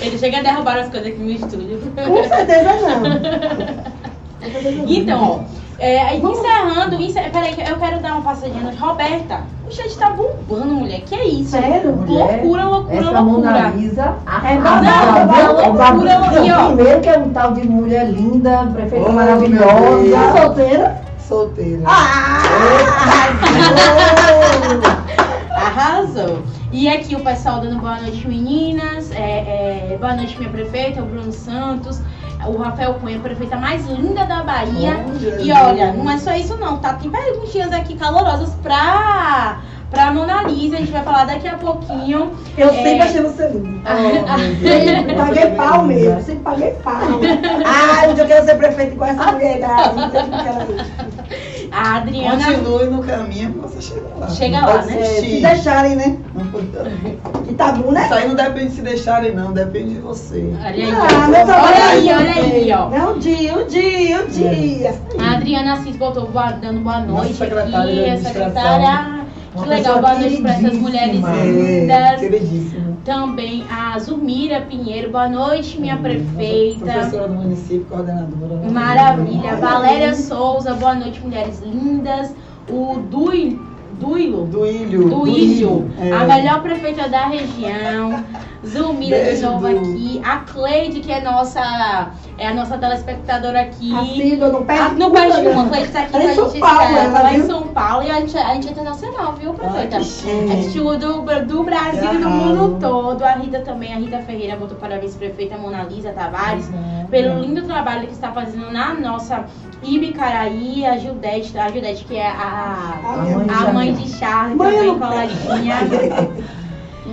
Ele chega a derrubar as coisas aqui no estúdio. Com certeza não. [laughs] Com certeza não. Então, ó, é, aí encerrando, encer... peraí, que eu quero dar uma passadinha Roberta. O chat tá bombando, mulher. Que é isso? Sério? mulher, Loucura, loucura, essa Mona loucura. Lisa É arrasa, babado, viu? é loucura, É ó. Primeiro que é um tal de mulher linda, prefeita Oh, maravilhosa. Solteira? Solteira. Arrasou. E aqui o pessoal dando boa noite, meninas. É, é, boa noite, minha prefeita, o Bruno Santos. O Rafael Cunha, a prefeita mais linda da Bahia. Oh. E olha, não é só isso não, tá? Tem perguntinhas aqui calorosas pra, pra Mona Lisa. A gente vai falar daqui a pouquinho. Eu É. sempre achei você linda. [laughs] Oh, paguei pau mesmo, sempre paguei pau. [laughs] Ah, onde eu quero ser prefeito igual essa [laughs] mulher da sempre quero isso. A Adriana. Continue no caminho que você chega lá. Chega Não lá, pode né? É, se deixarem, né? Não pode- Itabu, né? Isso aí não depende de se deixarem, não. Depende de você. Olha aí, Ah, meu olha é aí, olha aí, ó. É um dia, um dia, um dia. A Adriana Assis botou boa- dando boa noite secretária aqui. A secretária. Que legal, boa noite para essas mulheres queridíssima. É, lindas. Também a Zumira Pinheiro, boa noite, minha prefeita. Professora do município, coordenadora. Maravilha. Valéria Souza, boa noite, mulheres lindas. O Dui, Duilo. Ilho. Do Ilho, É. a melhor prefeita da região. Zulmira de novo aqui. A Cleide, que é nossa, é a nossa telespectadora aqui. Assídua, não perde não perde uma, a Cleide tá aqui Tá pra São gente Paulo, estar. ela, Ela em viu? São Paulo e a gente, a gente é internacional, viu, prefeita? Assistiu do, do Brasil e do mundo todo. A Rita também, a Rita Ferreira botou parabéns prefeita Mona Lisa Tavares pelo lindo trabalho que está fazendo na nossa Ibicaraí, a Gildete, a Gildete que é a, A mãe a mãe de Charlie, Mãe, também coladinha. [laughs]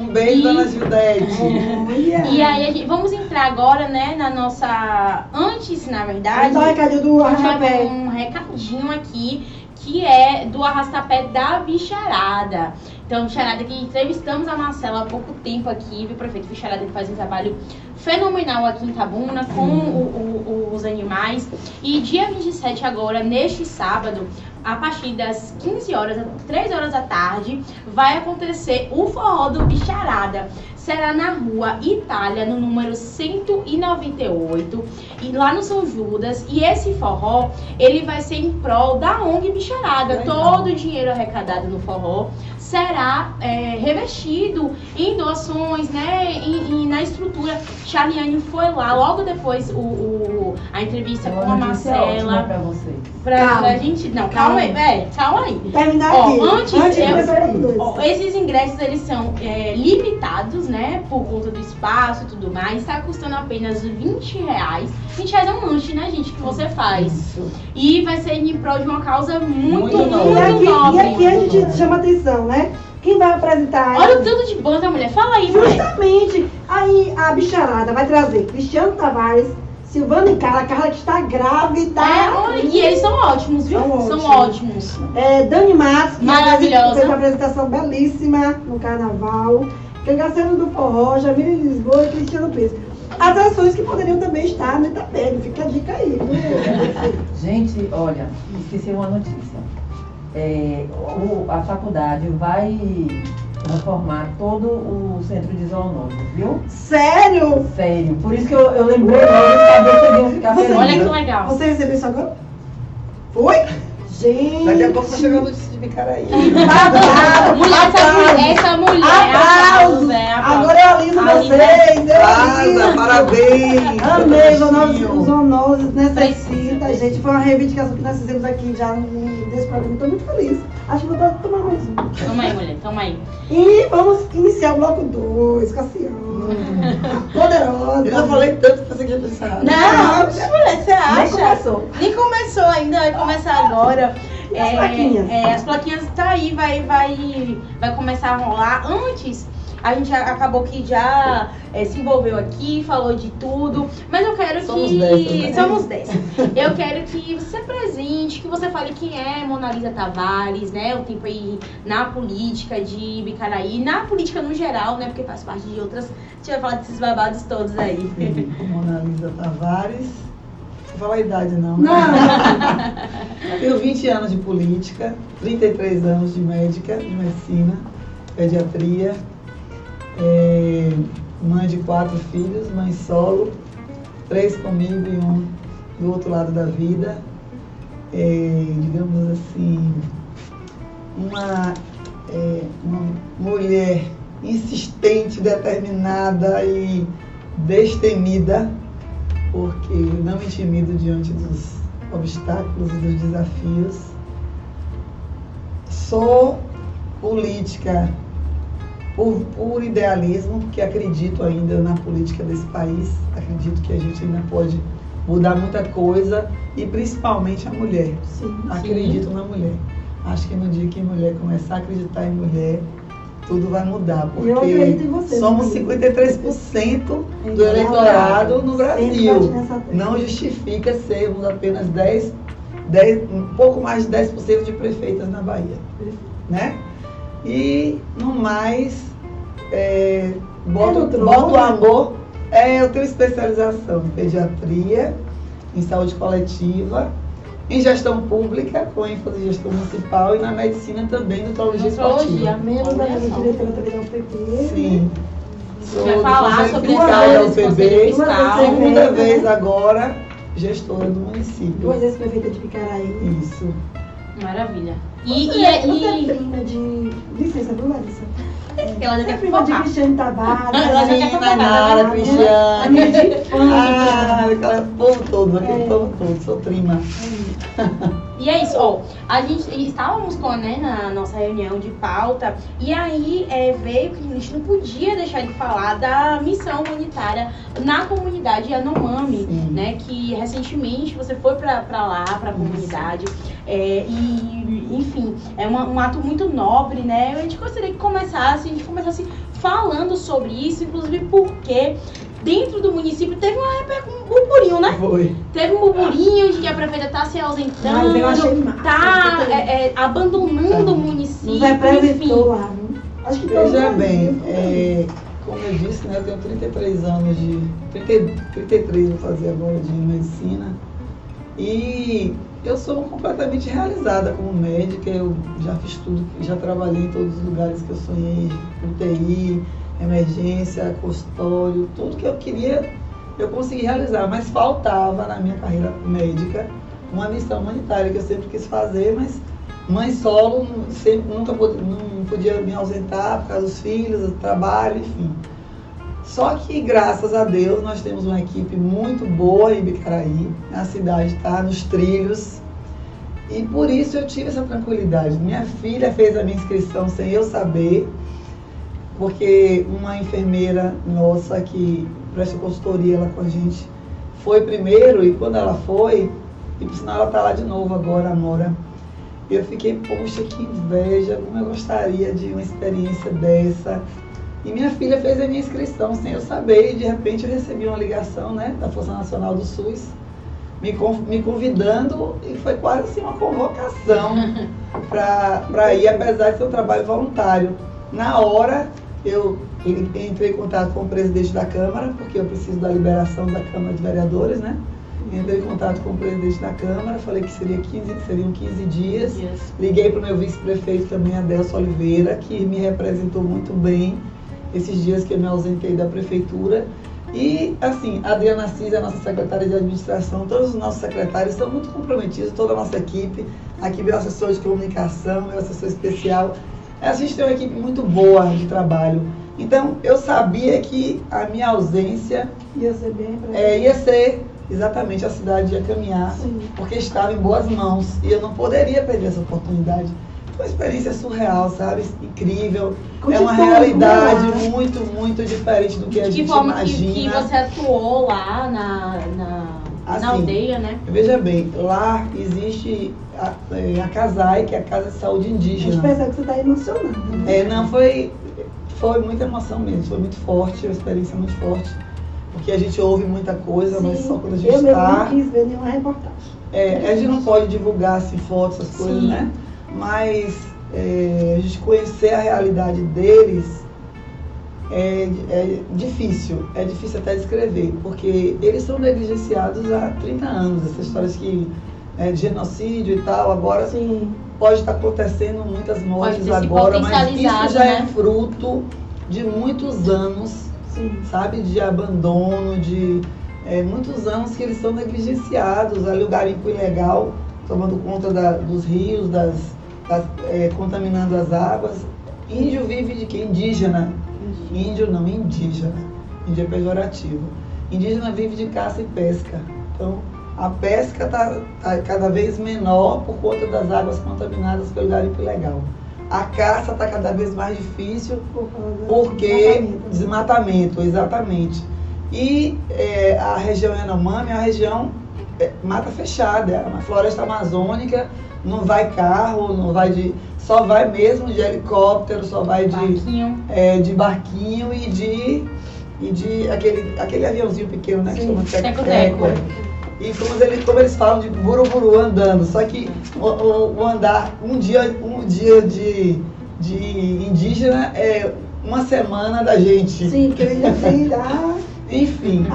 Um beijo, E- dona Gildete. Olha. E aí, a gente- vamos entrar agora, né, na nossa. Antes, na verdade. Dá o recadinho do gente vai arrastapé. um recadinho aqui que é do arrastapé da bicharada. Então, bicharada que entrevistamos a Marcela há pouco tempo aqui, viu, prefeito Bicharada que faz um trabalho fenomenal aqui em Itabuna com o- o- os animais. E dia 27 agora, neste sábado, a partir das 15 horas, 3 horas da tarde, vai acontecer o forró do Bicharada. Será na rua Itália, no número 198, e lá no São Judas. E esse forró, ele vai ser em prol da ONG Bicharada. Legal. Todo o dinheiro arrecadado no forró será é, revestido em doações, né? E, e na estrutura. Charliane foi lá logo depois o, o- a entrevista É com a ótima Marcela. pra vocês. Pra, Calma. pra gente. Não, calma, aí, é, calma aí. Terminar Ó, aqui. antes antes de eu-. Ó, esses ingressos eles são é, limitados, né? Por conta do espaço e tudo mais. Está custando apenas 20 reais. 20 reais é um lanche, né, gente? Que você faz. Isso. E vai ser em prol de uma causa muito, Muito muito. E aqui, nobre. e aqui a gente chama atenção, né? Quem vai apresentar Olha o tanto de banda, mulher. Fala aí, mulher. Justamente. Aí a bicharada vai trazer Cristiano Tavares, Silvana e Carla, Carla que está grávida. É, e eles são ótimos, viu? São São ótimos. ótimos. É, Dani Matos, que Maravilhosa. fez uma apresentação belíssima no carnaval. Cangaceiro do Forró, Jamile Lisboa e Cristiano Pires. Atrações que poderiam também estar no Itapebe, fica a dica aí. viu? Gente, olha, esqueci uma notícia. É, o- a faculdade vai reformar todo o centro de zoonoses, viu? Sério? Sério. Por isso que eu, eu lembrei logo que iam ficar. Olha que legal. Você recebeu isso agora? Foi? Gente. Daqui a pouco vai chegar a notícia de Bicaraí. Babado, [laughs] Mulher, essa, babado. essa mulher. Aplausos! é, aplausos. Agora eu aliso vocês. aliso. parabéns! Amei, Beijinho. os zoonoses necessita, gente. Foi uma reivindicação que nós fizemos aqui já no- nesse programa. Estou muito feliz. Acho que vou tomar mais um. Toma aí, mulher, toma aí. E vamos iniciar o bloco 2, Cassiano. [laughs] Poderosa. Eu já falei tanto que você tinha pensado. Não, mulher, você Nem acha? começou. Nem começou ainda, vai começar agora. E as plaquinhas? é, as plaquinhas tá aí, vai, vai, vai começar a rolar. Antes, a gente acabou que já é, se envolveu aqui, falou de tudo. Mas eu quero Somos que. dessas, né? Somos dessas. Eu quero que você se apresente, que você fale quem é Monalisa Tavares, né? O tempo aí na política de Bicaraí, na política no geral, né? Porque faz parte de outras. A gente vai falar desses babados todos aí. Sim, [laughs] Mona Lisa Tavares. Não fala a idade, não. Não. [laughs] Tenho 20 anos de política, 33 anos de médica, de medicina, pediatria. É, mãe de quatro filhos, mãe solo, três comigo e um do outro lado da vida. É, digamos assim, uma, é, uma mulher insistente, determinada e destemida, porque não me intimido diante dos obstáculos e dos desafios. Sou política por, por idealismo, porque acredito ainda na política desse país, acredito que a gente ainda pode mudar muita coisa e principalmente a mulher. Sim. Acredito na mulher. Acho que no dia que a mulher começar a acreditar em mulher, tudo vai mudar. Porque você, somos Maria. 53% do eleitorado no Brasil. Não justifica sermos apenas 10, 10, um pouco mais de 10% de prefeitas na Bahia. Né? E no mais, é, boto, É no trono. boto o amor. É, eu tenho especialização em pediatria, em saúde coletiva, em gestão pública, com ênfase em gestão municipal e na medicina também, nutrologia Nutrologia. esportiva. Membro da Olha só. diretora também da UPP. Sim. Sou Vai do falar sobre da desse UPB, segunda Né? vez agora, gestora do município. Duas vezes prefeita de Picaraí. Isso. Maravilha. E, Você, e, é- e, você é prima de. Licença, viu, Larissa? ela já Você é quer prima de. Cristiane Tavares. Ela já quer Sim, focar, Nainara, né? Cristiane. Amiga de infância. Ah, aquele povo todo, aquele É. povo todo, sou prima. [laughs] E é isso, ó. A gente estávamos com, né, na nossa reunião de pauta, e aí é, veio que a gente não podia deixar de falar da missão humanitária na comunidade Yanomami, Sim. né? Que recentemente você foi pra, pra lá, pra comunidade. é, e, enfim, é uma- um ato muito nobre, né? A gente gostaria que começasse, a gente começasse falando sobre isso, inclusive porque dentro do município teve um burburinho, né? Foi. Teve um burburinho de que a prefeita tá se ausentando, Mas eu achei massa. tá é, é, abandonando o Nos município, representou enfim. lá? Acho que Veja bem, é, como eu disse, né, eu tenho 33 anos de. 30, 33 vou fazer agora de medicina. E eu sou completamente realizada como médica, eu já fiz tudo, já trabalhei em todos os lugares que eu sonhei, UTI, emergência, consultório, tudo que eu queria eu consegui realizar, mas faltava na minha carreira médica uma missão humanitária que eu sempre quis fazer, mas mãe solo sempre, nunca podia, não podia me ausentar por causa dos filhos, do trabalho, enfim. Só que graças a Deus nós temos uma equipe muito boa em Bicaraí, a cidade está nos trilhos e por isso eu tive essa tranquilidade. Minha filha fez a minha inscrição sem eu saber, porque uma enfermeira nossa que presta consultoria lá com a gente foi primeiro e quando ela foi, e por sinal ela está lá de novo agora, a Mora, eu fiquei, poxa, que inveja, como eu gostaria de uma experiência dessa. E minha filha fez a minha inscrição sem eu saber, e de repente eu recebi uma ligação né, da Força Nacional do SUS, me, me convidando, e foi quase assim uma convocação [laughs] para ir, apesar de ser um trabalho voluntário. Na hora, eu entrei em contato com o presidente da Câmara, porque eu preciso da liberação da Câmara de Vereadores, né? Entrei em contato com o presidente da Câmara, falei que seria 15, seriam 15 dias. Yes. Liguei para o meu vice-prefeito também, Adelso Oliveira, que me representou muito bem esses dias que eu me ausentei da prefeitura. E, assim, a Adriana Cis, a nossa secretária de administração, todos os nossos secretários estão muito comprometidos, toda a nossa equipe. Aqui, meu assessor de comunicação, meu assessor especial. A gente tem uma equipe muito boa de trabalho. Então, eu sabia que a minha ausência ia ser, bem é, ia ser exatamente a cidade ia caminhar, Sim. porque estava em boas mãos e eu não poderia perder essa oportunidade. Foi uma experiência surreal, sabe? Incrível. é uma realidade muito, muito diferente do que a gente que forma imagina. Que, que você atuou lá na, na, assim, na aldeia, né? Veja bem, lá existe a, é, a CASAI, que é a Casa de Saúde Indígena. A gente que você está emocionada. Né? É, não, foi, foi muita emoção mesmo, foi muito forte, uma experiência muito forte. Porque a gente ouve muita coisa, Sim, mas só quando a gente eu está. Eu não quis ver nenhuma reportagem. É, a gente não pode divulgar assim, fotos, essas Sim. coisas, né? Mas é, a gente conhecer a realidade deles é, é, difícil, é difícil até descrever, porque eles são negligenciados há 30 anos, essas histórias que é, de genocídio e tal, agora Sim. pode estar acontecendo muitas mortes agora, mas isso já é né? é fruto de muitos anos Sim. sabe? De abandono, de é, muitos anos que eles são negligenciados, ali o garimpo ilegal, tomando conta da, dos rios, das, das é, contaminando as águas. Índio vive de quê? Indígena. Índio não, indígena. Índio é pejorativo. Indígena vive de caça e pesca. Então, a pesca está tá cada vez menor por conta das águas contaminadas pelo garimpo ilegal. A caça está cada vez mais difícil porque desmatamento, desmatamento exatamente. E é, a região Yanomami é uma região é, mata fechada, é uma floresta amazônica, não vai carro, não vai de. Só vai mesmo de helicóptero, só vai de barquinho, é, de barquinho e de. E de aquele, aquele aviãozinho pequeno, né? Sim, que chama teco-teco. E como eles, como eles falam de buruburu andando. Só que o, o, o, andar um dia, um dia de, de indígena é uma semana da gente. Sim, porque ele já tem Enfim,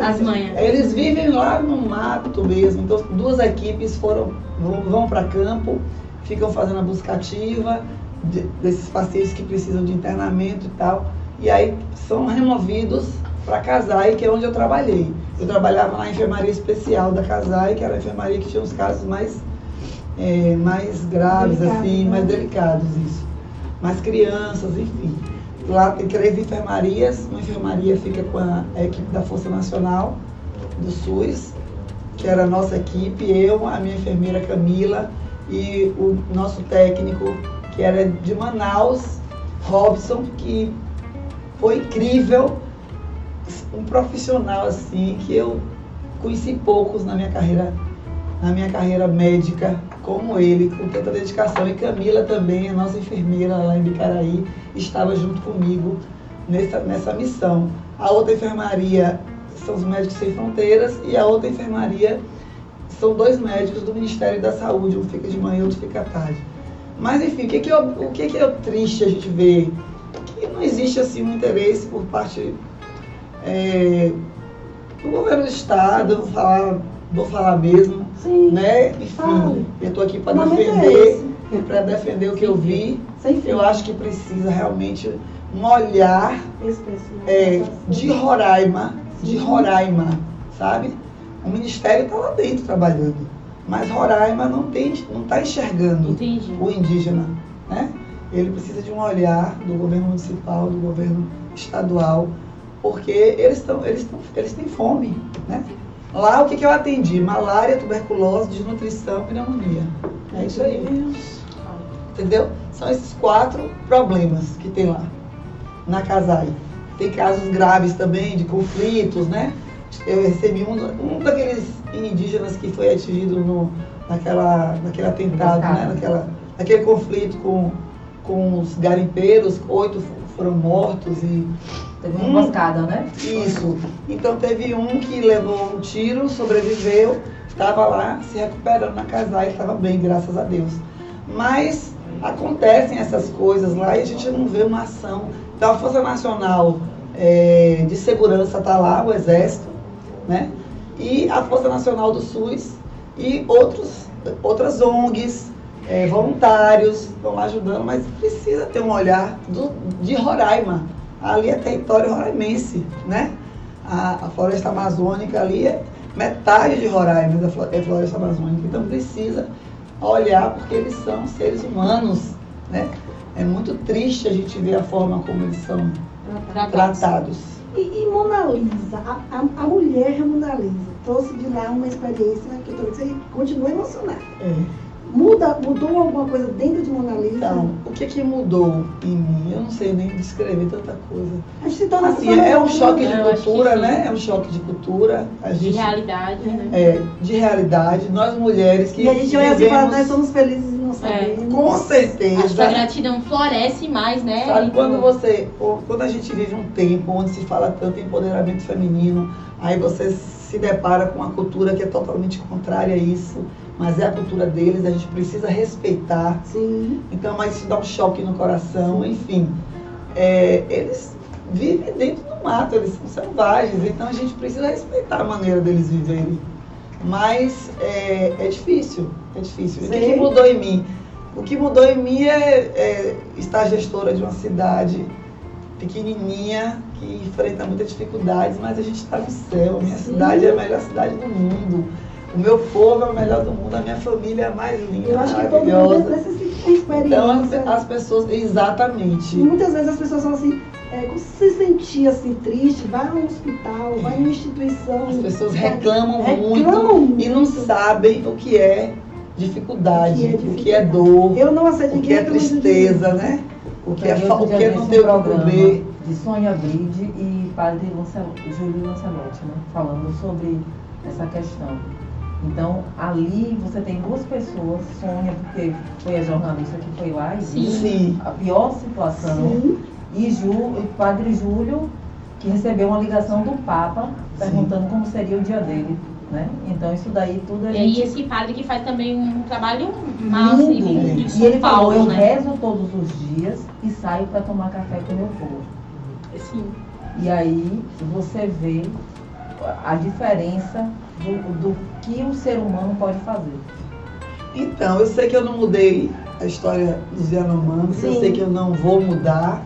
as manhãs. Eles vivem lá no mato mesmo. Então, duas equipes foram, vão, para campo, ficam fazendo a busca ativa de, desses pacientes que precisam de internamento e tal. E aí são removidos para Casai, que é onde eu trabalhei. Eu trabalhava na enfermaria especial da Casai, que era a enfermaria que tinha os casos mais, é, mais graves, Delicado, assim, né? mais delicados, isso. Mais crianças, enfim. Lá tem três enfermarias, uma enfermaria fica com a, a equipe da Força Nacional do SUS, que era a nossa equipe, eu, a minha enfermeira Camila e o nosso técnico, que era de Manaus, Robson, que foi incrível. Um profissional assim que eu conheci poucos na minha carreira na minha carreira médica como ele, com tanta dedicação. E Camila também, a nossa enfermeira lá em Bicaraí, estava junto comigo nessa, nessa missão. A outra enfermaria são os Médicos Sem Fronteiras e a outra enfermaria são dois médicos do Ministério da Saúde, um fica de manhã e outro fica à tarde. Mas enfim, o que, que, eu, o que, é triste a gente ver? Que não existe assim um interesse por parte é, do governo do estado, vou falar, vou falar mesmo, Sim. né? Fale. eu estou aqui para é defender, esse. para defender o que eu vi. Eu acho que precisa realmente um olhar é, de Roraima, de Sim. Roraima, sabe? O ministério está lá dentro trabalhando, mas Roraima não tem, não está enxergando Entendi. o indígena, né? Ele precisa de um olhar do governo municipal, do governo estadual, porque eles estão, eles estão, eles têm fome, né? Lá o que, que eu atendi? Malária, tuberculose, desnutrição, pneumonia. É isso aí. Entendeu? São esses quatro problemas que tem lá na Casai. Tem casos graves também de conflitos, né? Eu recebi um, um daqueles indígenas que foi atingido no, naquela, naquele atentado, né? Naquela, naquele conflito com, com os garimpeiros, oito foram mortos e Teve uma Hum. emboscada, né? isso. Então teve um que levou um tiro, sobreviveu, estava lá se recuperando na casa e estava bem, graças a Deus. Mas acontecem essas coisas lá e a gente não vê uma ação. Então a Força Nacional eh, de Segurança está lá, o Exército, né? E a Força Nacional do SUS e outros, outras ONGs, eh, voluntários estão lá ajudando, mas precisa ter um olhar do- de Roraima. Ali é território roraimense, né? A, a floresta amazônica ali é metade de Roraima da flo- é floresta amazônica. Então precisa olhar porque eles são seres humanos, né? É muito triste a gente ver a forma como eles são Tratados. tratados. E, e Mona Lisa, a, a, a mulher Mona Lisa, trouxe de lá uma experiência que eu tô- você continua emocionada. É. Muda, mudou alguma coisa dentro de Mona Lisa? Então, o que que mudou em mim? Eu não sei nem descrever tanta coisa. A gente se torna Assim, é um choque de que cultura, né? É um choque de cultura. A De gente, realidade, né? é, de realidade. Nós mulheres que E a gente olha assim e fala, nós somos felizes e não sabemos. com Acho que a certeza. gratidão floresce mais, né? Sabe, E quando você, quando a gente vive um tempo onde se fala tanto em empoderamento feminino, aí você se depara com uma cultura que é totalmente contrária a isso, mas é a cultura deles, a gente precisa respeitar. Sim. Então, mas isso dá um choque no coração, enfim. É, eles vivem dentro do mato, eles são selvagens, então a gente precisa respeitar a maneira deles viverem. Mas é, é difícil, é difícil. E O que, Sim. que mudou em mim? O que mudou em mim é, é estar gestora de uma cidade pequenininha, que enfrenta muitas dificuldades, mas a gente está no céu. Minha Sim. cidade é a melhor cidade do mundo. O meu povo é o melhor do mundo, a minha família é a mais linda, Eu acho que todo mundo necessita uma Então as, experiência. as pessoas, exatamente. E muitas vezes as pessoas falam assim, é, quando você se sentir assim triste, vai a um hospital, vai numa instituição. As pessoas reclamam, Reclamam muito e não muito. sabem o que é dificuldade, O que é o que é dor, Eu não aceito o que é tristeza, né? O que é, outro o que é não um ter o que comer. De Sônia Bride e padre Lancel- Júlio Lancelotti, né? Falando sobre essa questão. Então, ali você tem duas pessoas, Sônia, porque foi a jornalista que foi lá e Sim. viu Sim. a pior situação, Sim. e Ju, o padre Júlio, que recebeu uma ligação do Papa perguntando como seria o dia dele. Né? Então, isso daí tudo a E aí gente esse padre que faz também um trabalho massa e de E São ele falou, Paulo, eu né? rezo todos os dias e saio para tomar café com meu povo. Sim. E aí você vê a diferença do, do que o ser humano pode fazer. Então, eu sei que eu não mudei a história dos Yanomamis, eu sei que eu não vou mudar,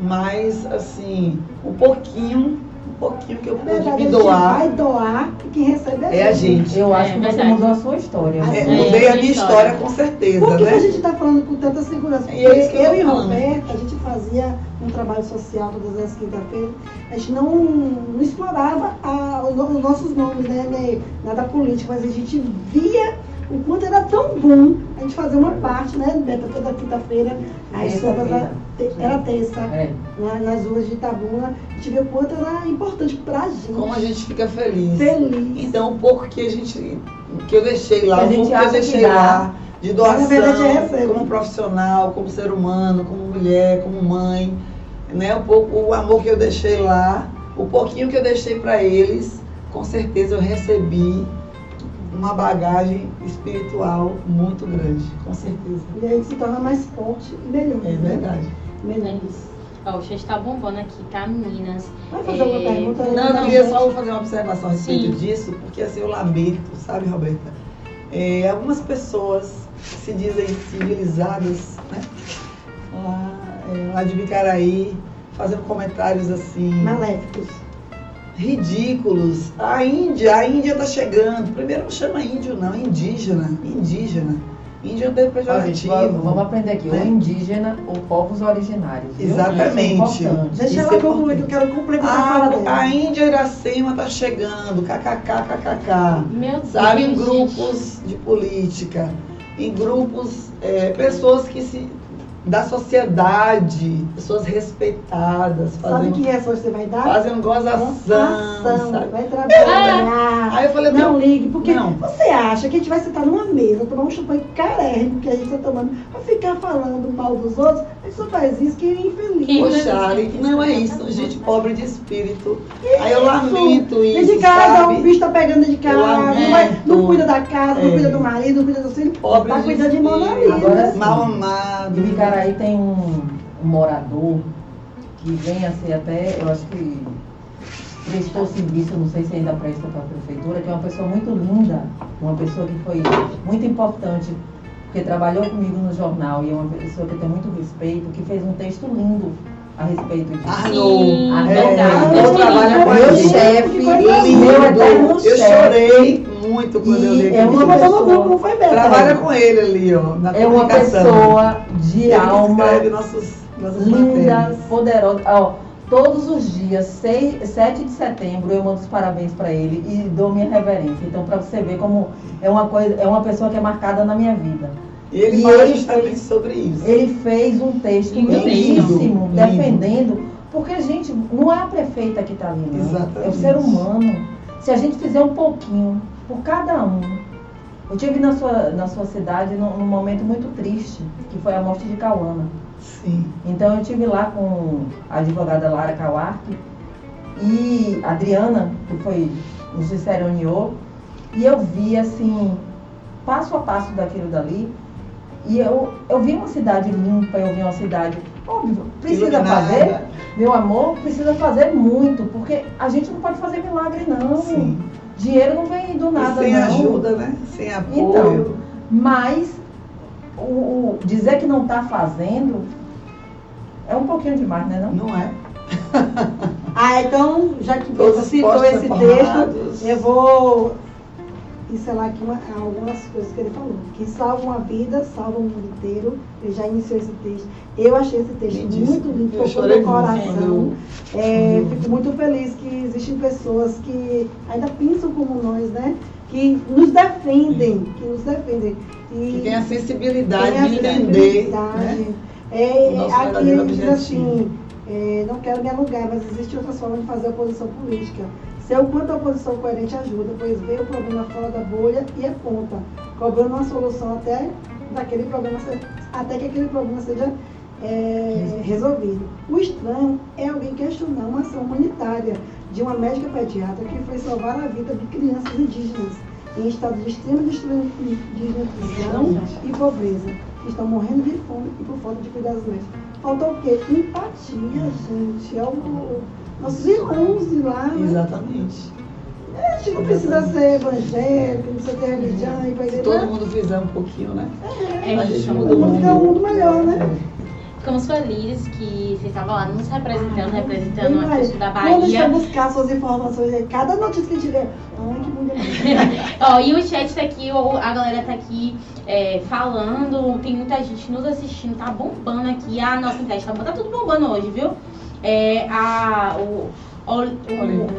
mas assim, um pouquinho, pouquinho que eu Na pude verdade, me a gente doar vai doar e quem recebe é a gente. Eu É, acho que você mudou a sua história. É, mudei a É, minha história. com certeza, Por que né? a gente está falando com tanta segurança? E é isso que eu eu e. Roberta, a gente fazia um trabalho social todas as quinta-feiras. A gente não, não explorava a- os nossos nomes, né, né, nada político, mas a gente via o quanto era tão bom a gente fazer uma parte, né, toda quinta-feira, as Terça-feira. sopas, da- te- era terça, É. na- nas ruas de Itabuna, a gente viu o quanto era importante pra gente. Como a gente fica feliz. Feliz. Então, um pouco que a gente, que eu deixei lá, a pouco que eu deixei lá, de doação, na verdade, é como profissional, como ser humano, como mulher, como mãe, né? Um pouco o amor que eu deixei lá, o pouquinho que eu deixei para eles, com certeza eu recebi uma bagagem espiritual muito grande, com certeza. E a gente se torna mais forte e melhor. É verdade. Melhor. É isso. Ó, o chat tá bombando aqui, tá, meninas? Vai fazer uma É, pergunta? Não, eu queria só fazer uma observação a respeito Sim. disso, porque assim, eu lamento, sabe, Roberta? É, algumas pessoas se dizem civilizadas, né? Lá, é, lá de Bicaraí, fazendo comentários assim, Maléficos. Ridículos. A Índia, a Índia tá chegando. Primeiro não chama índio, não, indígena. Indígena. Índio é um termo gente, pejorativo. vamos, vamos aprender aqui. né? O indígena ou povos originários. viu? Exatamente. Isso é importante. Deixa ela é concluir, que eu quero complementar a fala A, dela. a Índia Iracema tá chegando, kkk, kkk. Meu Deus, sabe, em gente. grupos de política, em grupos, é, pessoas que se. Da sociedade, pessoas respeitadas, Sabe fazendo, que resposta você vai dar? fazendo gozação, Ação, sabe? vai trabalhar. Aí eu falei, Não não, ligue, porque Não. você acha que a gente vai sentar numa mesa, tomar um champanhe carérrimo que a gente tá tomando, pra ficar falando mal dos outros? Só faz isso que é infeliz. Que- Ô, Charlie, não é isso, gente pobre de espírito. Aí eu lamento Dentro isso, de casa, o sabe? bicho tá pegando dentro de casa, não, vai- não cuida da casa, não É. cuida do marido, não cuida do filho, Pobre tá de cuidando de espírito. Mona Lisa. Agora sim. Mal amado. Em Bicaraí tem um, um morador que vem a ser até, eu acho que prestou serviço, não sei se ainda presta para a prefeitura, que é uma pessoa muito linda, uma pessoa que foi muito importante, porque trabalhou comigo no jornal e é uma pessoa que eu tenho muito respeito, que fez um texto lindo a respeito disso. Arnou. Sim, Ah, verdade. é, eu trabalho com Meu ele. chefe, Lindo. meu eterno Eu chefe. chorei muito quando eu li E é uma grupo, não foi bem. Trabalha com ele ali, ó, na É uma pessoa de Ele que alma nossos, nossas linda, matérias. poderosa. Ó, todos os dias, 6, 7 de setembro, eu mando os parabéns para ele e dou minha reverência. Então, para você ver como é uma coisa, é uma pessoa que é marcada na minha vida. E ele E fala ele fez- sobre isso. Ele fez um texto lindíssimo, defendendo, porque, gente, não é a prefeita que está ali, não. Exatamente. É o ser humano. Se a gente fizer um pouquinho por cada um. Eu tive na sua, na sua cidade num, num momento muito triste, que foi a morte de Cauana. Sim. Então eu tive lá com a advogada Lara Kawark e a Adriana, que foi nos cerimoniou, e eu vi assim, passo a passo daquilo dali, e eu, eu vi uma cidade limpa, eu vi uma cidade. Óbvio, precisa Iluminada. fazer, meu amor, precisa fazer muito, porque a gente não pode fazer milagre, não. Sim. Dinheiro não vem do E nada, sem não. ajuda, né? Sem apoio. Então, Mas o, o dizer que não está fazendo é um pouquinho demais, né? Não? Não é? [laughs] Ah, então, já que você citou esse texto, eu vou pincelar aqui uma- algumas coisas que ele falou. Que salva uma vida, salva o mundo inteiro. Ele já iniciou esse texto. Eu achei esse texto Lindíssimo. muito lindo, tocou meu coração. É, fico muito feliz que existem pessoas que ainda pensam como nós, né? Que nos defendem, que nos defendem. E Que tem a sensibilidade tem a de entender. sensibilidade. Né? É, aqui ele diz objetivo. assim, é, não quero me alugar, mas existem outras formas de fazer oposição política. Ser o quanto a oposição coerente ajuda, pois vê o problema fora da bolha e aponta, cobrando uma solução até, daquele problema, até que aquele problema seja é, resolvido. O estranho é alguém questionar uma ação humanitária de uma médica pediatra que foi salvar a vida de crianças indígenas em estado de extrema desnutrição e pobreza, que estão morrendo de fome e por falta de cuidados médicos. Faltou o quê? Empatia, gente. É o, nossos irmãos de lá. né? Exatamente. A gente não precisa ser evangélico, não precisa ter religião e vai Se todo mundo fizer um pouquinho, né? É a gente isso. muda O mundo fica um mundo melhor, né? Ficamos felizes que você estava lá nos representando, representando Bem, a questão da Quando a gente vai Bahia. buscar suas informações aí, cada notícia que a gente vê, ai que é [laughs] Ó, e o chat tá aqui, a galera tá aqui é, falando, tem muita gente nos assistindo, tá bombando aqui. A nossa internet tá, tá tudo bombando hoje, viu? É, a, o, Ol-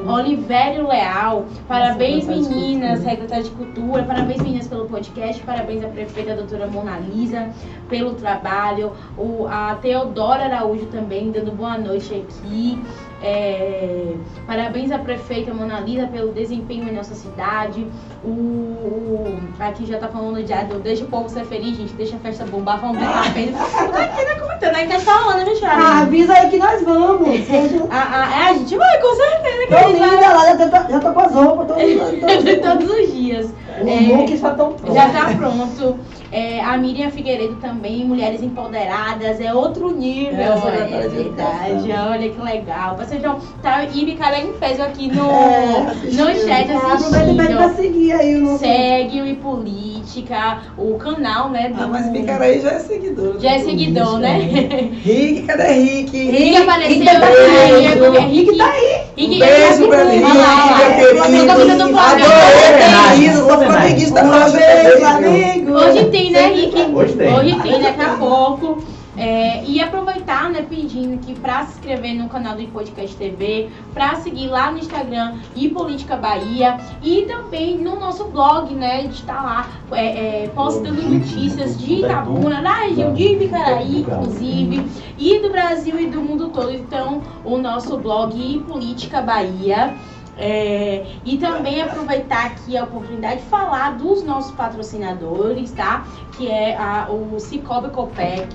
Olivério Leal, parabéns secretária de meninas, secretária de Cultura, parabéns meninas pelo podcast, parabéns à prefeita doutora Mona Lisa pelo trabalho, o, a Teodora Araújo também dando boa noite aqui. É, parabéns à prefeita Mona Lisa pelo desempenho em nossa cidade. O, o- aqui já tá falando de ah, deixa o povo ser feliz, gente, deixa a festa bombar, vamos ver a festa. Aqui tá comentando, aí tá falando, né, Ah, Thiago? avisa aí que nós vamos. [laughs] A, a, é, a gente vai, com certeza, que Tô linda lá, já tô, já tô com as roupas, tô, [laughs] tô, Todos os dias. Os É, looks já estão prontos. Já tá pronto. É, a Miriam Figueiredo também, Mulheres Empoderadas, é outro nível. É, é de verdade, olha que legal. Vocês estão. Tá, Ibi cara em peso aqui no, É, assistindo. no chat É, e pede pra assistindo. seguir aí o. Segue o E Política, o canal, né? Do... Ah, mas Bicaraí já é seguidor. Já é seguidor, né? [laughs] Rick, cadê Rick? Rick apareceu Rick, aí, beijo. é Rick tá aí. Rick, Um beijo pra Rick, meu querido. Adorei, querido. Flamenguista Um. Hoje tem, né, Rick? Hoje tem. Hoje tem, daqui a pouco. É, e aproveitar, né, pedindo que pra se inscrever no canal do Podcast TV, pra seguir lá no Instagram e Política Bahia e também no nosso blog, né, a gente tá lá é, é, postando notícias de Itabuna, da região de Ibicaraí, inclusive, e do Brasil e do mundo todo. Então, o nosso blog e Política Bahia. É, e também aproveitar aqui a oportunidade de falar dos nossos patrocinadores, tá? Que é a, o Cicobi Copec,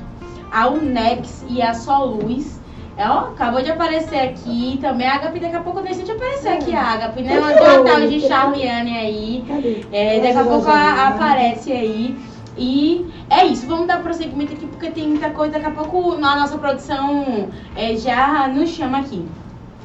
a Unex e a Soluz. É, ó, acabou de aparecer aqui também a Agape, daqui a pouco deixa de aparecer aqui a Agape, né? Uma boa tarde de Charliane aí. É, daqui a pouco a- aparece aí. E é isso, vamos dar prosseguimento aqui porque tem muita coisa. Daqui a pouco a nossa produção é, já nos chama aqui.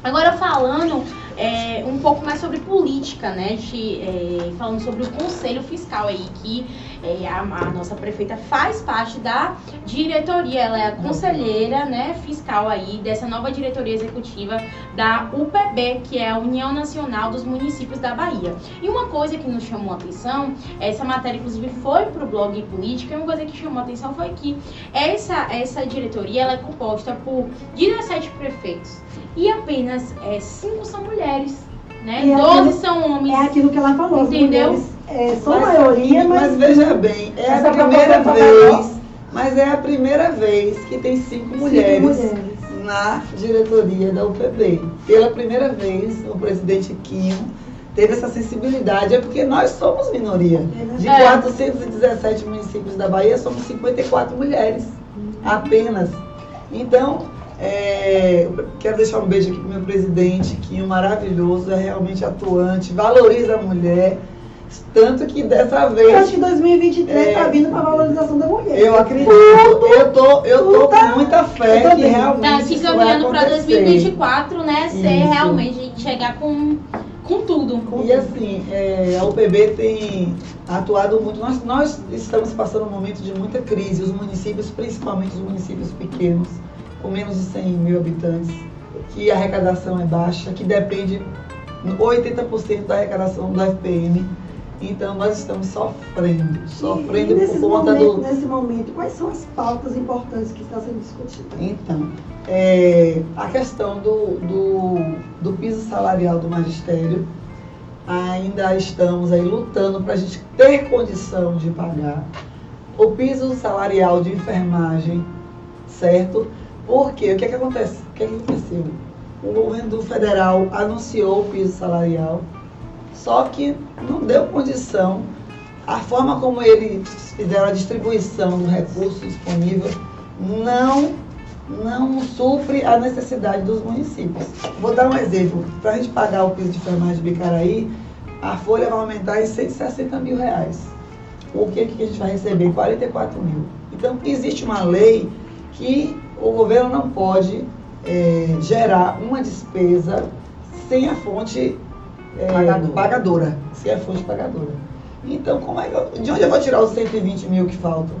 Agora falando é, um pouco mais sobre política, né? Gente, é, falando sobre o Conselho Fiscal aí, que é, a, a nossa prefeita faz parte da diretoria, ela é a conselheira né, fiscal aí dessa nova diretoria executiva da UPB, que é a União Nacional dos Municípios da Bahia. E uma coisa que nos chamou a atenção, essa matéria inclusive foi pro blog Política, uma coisa que chamou a atenção foi que essa, essa diretoria ela é composta por 17 prefeitos e apenas 5 são mulheres, né? E 12 aquilo- são homens. É aquilo que ela falou. Entendeu? mulheres, É, são Mas- maioria, mas. Mas veja bem, é a primeira é vez, mas é a primeira vez que tem cinco cinco mulheres mulheres. na diretoria da UPB. Pela primeira vez, o presidente Quinho teve essa sensibilidade, é porque nós somos minoria. De É. 417 municípios da Bahia, somos 54 mulheres, apenas. Então, é, quero deixar um beijo aqui pro meu presidente, Quinho, maravilhoso, é realmente atuante, valoriza a mulher, tanto que dessa vez... Eu acho que 2023 É. tá vindo pra valorização da mulher. Eu acredito, eu tô, eu tô Tudo. com muita fé que realmente Tá se caminhando para acontecer. 2024, né? Ser Isso. realmente chegar com, com tudo. E assim, é, a UPB tem atuado muito. Nós, nós estamos passando um momento de muita crise, os municípios, principalmente os municípios pequenos, com menos de 100 mil habitantes, que a arrecadação é baixa, que depende 80% da arrecadação do FPM. Então nós estamos sofrendo, sofrendo e nesses por conta momentos, do, Nesse momento, quais são as pautas importantes que estão sendo discutidas? Então, é, a questão do, do, do piso salarial do magistério, ainda estamos aí lutando para a gente ter condição de pagar. O piso salarial de enfermagem, certo? Porque o que, é que acontece? O que, é que aconteceu? O governo federal anunciou o piso salarial, só que não deu condição. A forma como eles fizeram a distribuição do recurso disponível não não supre a necessidade dos municípios. Vou dar um exemplo. Para a gente pagar o piso de enfermagem de Bicaraí, a folha vai aumentar em 160 mil reais. O que, que a gente vai receber? 44 mil. Então, existe uma lei que o governo não pode eh, gerar uma despesa sem a fonte eh, Pagadora. pagadora. Sem a fonte pagadora. Então, como é que eu- de onde eu vou tirar os 120 mil que faltam?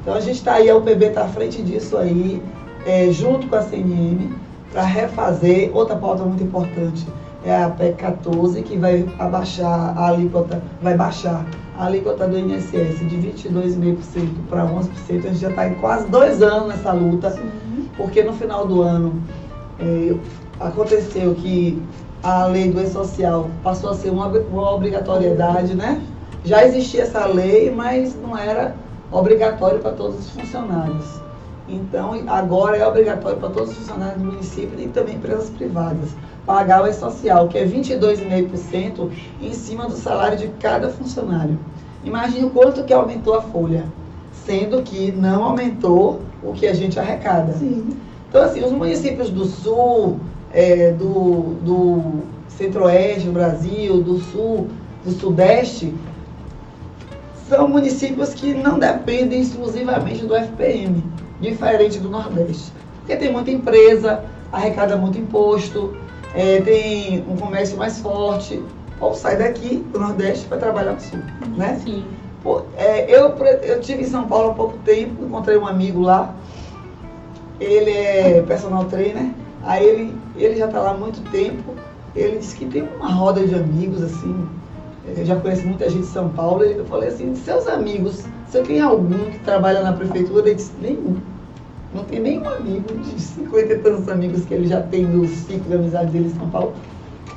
Então a gente está aí, a UPB está à frente disso aí, é, junto com a CNM, para refazer. Outra pauta muito importante é a PEC 14, que vai abaixar a alíquota, vai baixar a alíquota do INSS de 22,5% para 11%. A gente já está em quase dois anos nessa luta, porque no final do ano é, aconteceu que a lei do E-Social passou a ser uma, uma obrigatoriedade, né? Já existia essa lei, mas não era obrigatório para todos os funcionários. Então, agora é obrigatório para todos os funcionários do município e também empresas privadas pagar o E-Social, que é 22,5% em cima do salário de cada funcionário. Imagine o quanto que aumentou a folha, sendo que não aumentou o que a gente arrecada. Sim. Então, assim, os municípios do sul, é, do, do centro-oeste do Brasil, do sul, do sudeste, são municípios que não dependem exclusivamente do FPM, diferente do Nordeste. Porque tem muita empresa, arrecada muito imposto, é, tem um comércio mais forte, ou sai daqui do Nordeste para trabalhar no Sul, né? Sim. Pô, é, eu, eu tive em São Paulo há pouco tempo, encontrei um amigo lá. Ele é personal trainer. Aí ele, ele já está lá há muito tempo. Ele disse que tem uma roda de amigos, assim. Eu já conheço muita gente de São Paulo. Eu falei assim, de seus amigos, você tem algum que trabalha na prefeitura? Ele disse, nenhum. Não tem nenhum amigo de 50 e tantos amigos que ele já tem no ciclo de amizade dele em São Paulo.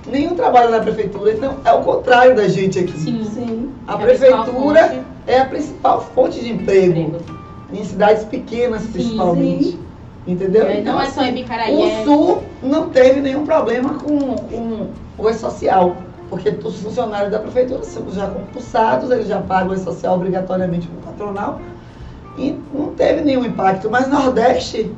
Nenhum trabalha na prefeitura, então é o contrário da gente aqui. Sim. Sim. A É a prefeitura fonte é a principal fonte de emprego, em cidades pequenas principalmente. sim. Entendeu? É, Então, Não é só assim, Ibicaraí, o é... Sul não teve nenhum problema com, com o E-Social, porque os funcionários da prefeitura são já compulsados, eles já pagam o E-Social obrigatoriamente no patronal, e não teve nenhum impacto. Mas Nordeste,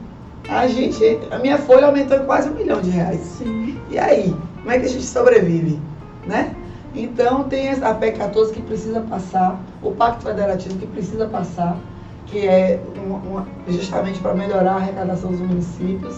a gente, a minha folha aumentou em quase um milhão de reais. Sim. E aí, como é que a gente sobrevive, né? Então tem a PEC 14 que precisa passar, o Pacto Federativo que precisa passar, que é uma- uma- justamente para melhorar a arrecadação dos municípios.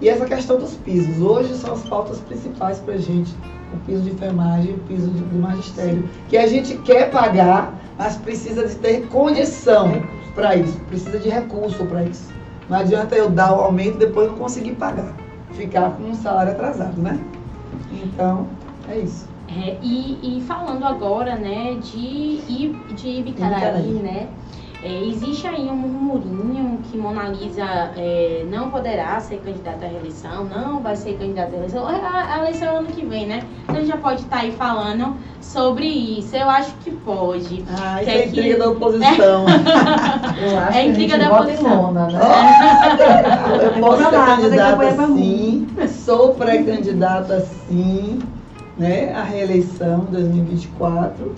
E essa questão dos pisos. Hoje são as pautas principais para a gente. O piso de enfermagem, o piso de- do magistério. Que a gente quer pagar, mas precisa de ter condição para isso. Precisa de recurso para isso. Não adianta eu dar o aumento e depois não conseguir pagar. Ficar com um salário atrasado, né? Então, é isso. É, e, e falando agora, né, de, de Ibicaraí, Ibicaraí. né? É, existe aí um murmurinho que Mona Lisa é, não poderá ser candidata à reeleição, não vai ser candidata à reeleição. A, a eleição é ano que vem, né? Então já pode estar aí falando sobre isso. Eu acho que pode. Ah, isso Quer é intriga que- da oposição. [laughs] Eu acho É que intriga a gente da oposição. Lona, né? [laughs] Eu posso ser candidata sim, sou pré-candidata sim, né, à reeleição em 2024.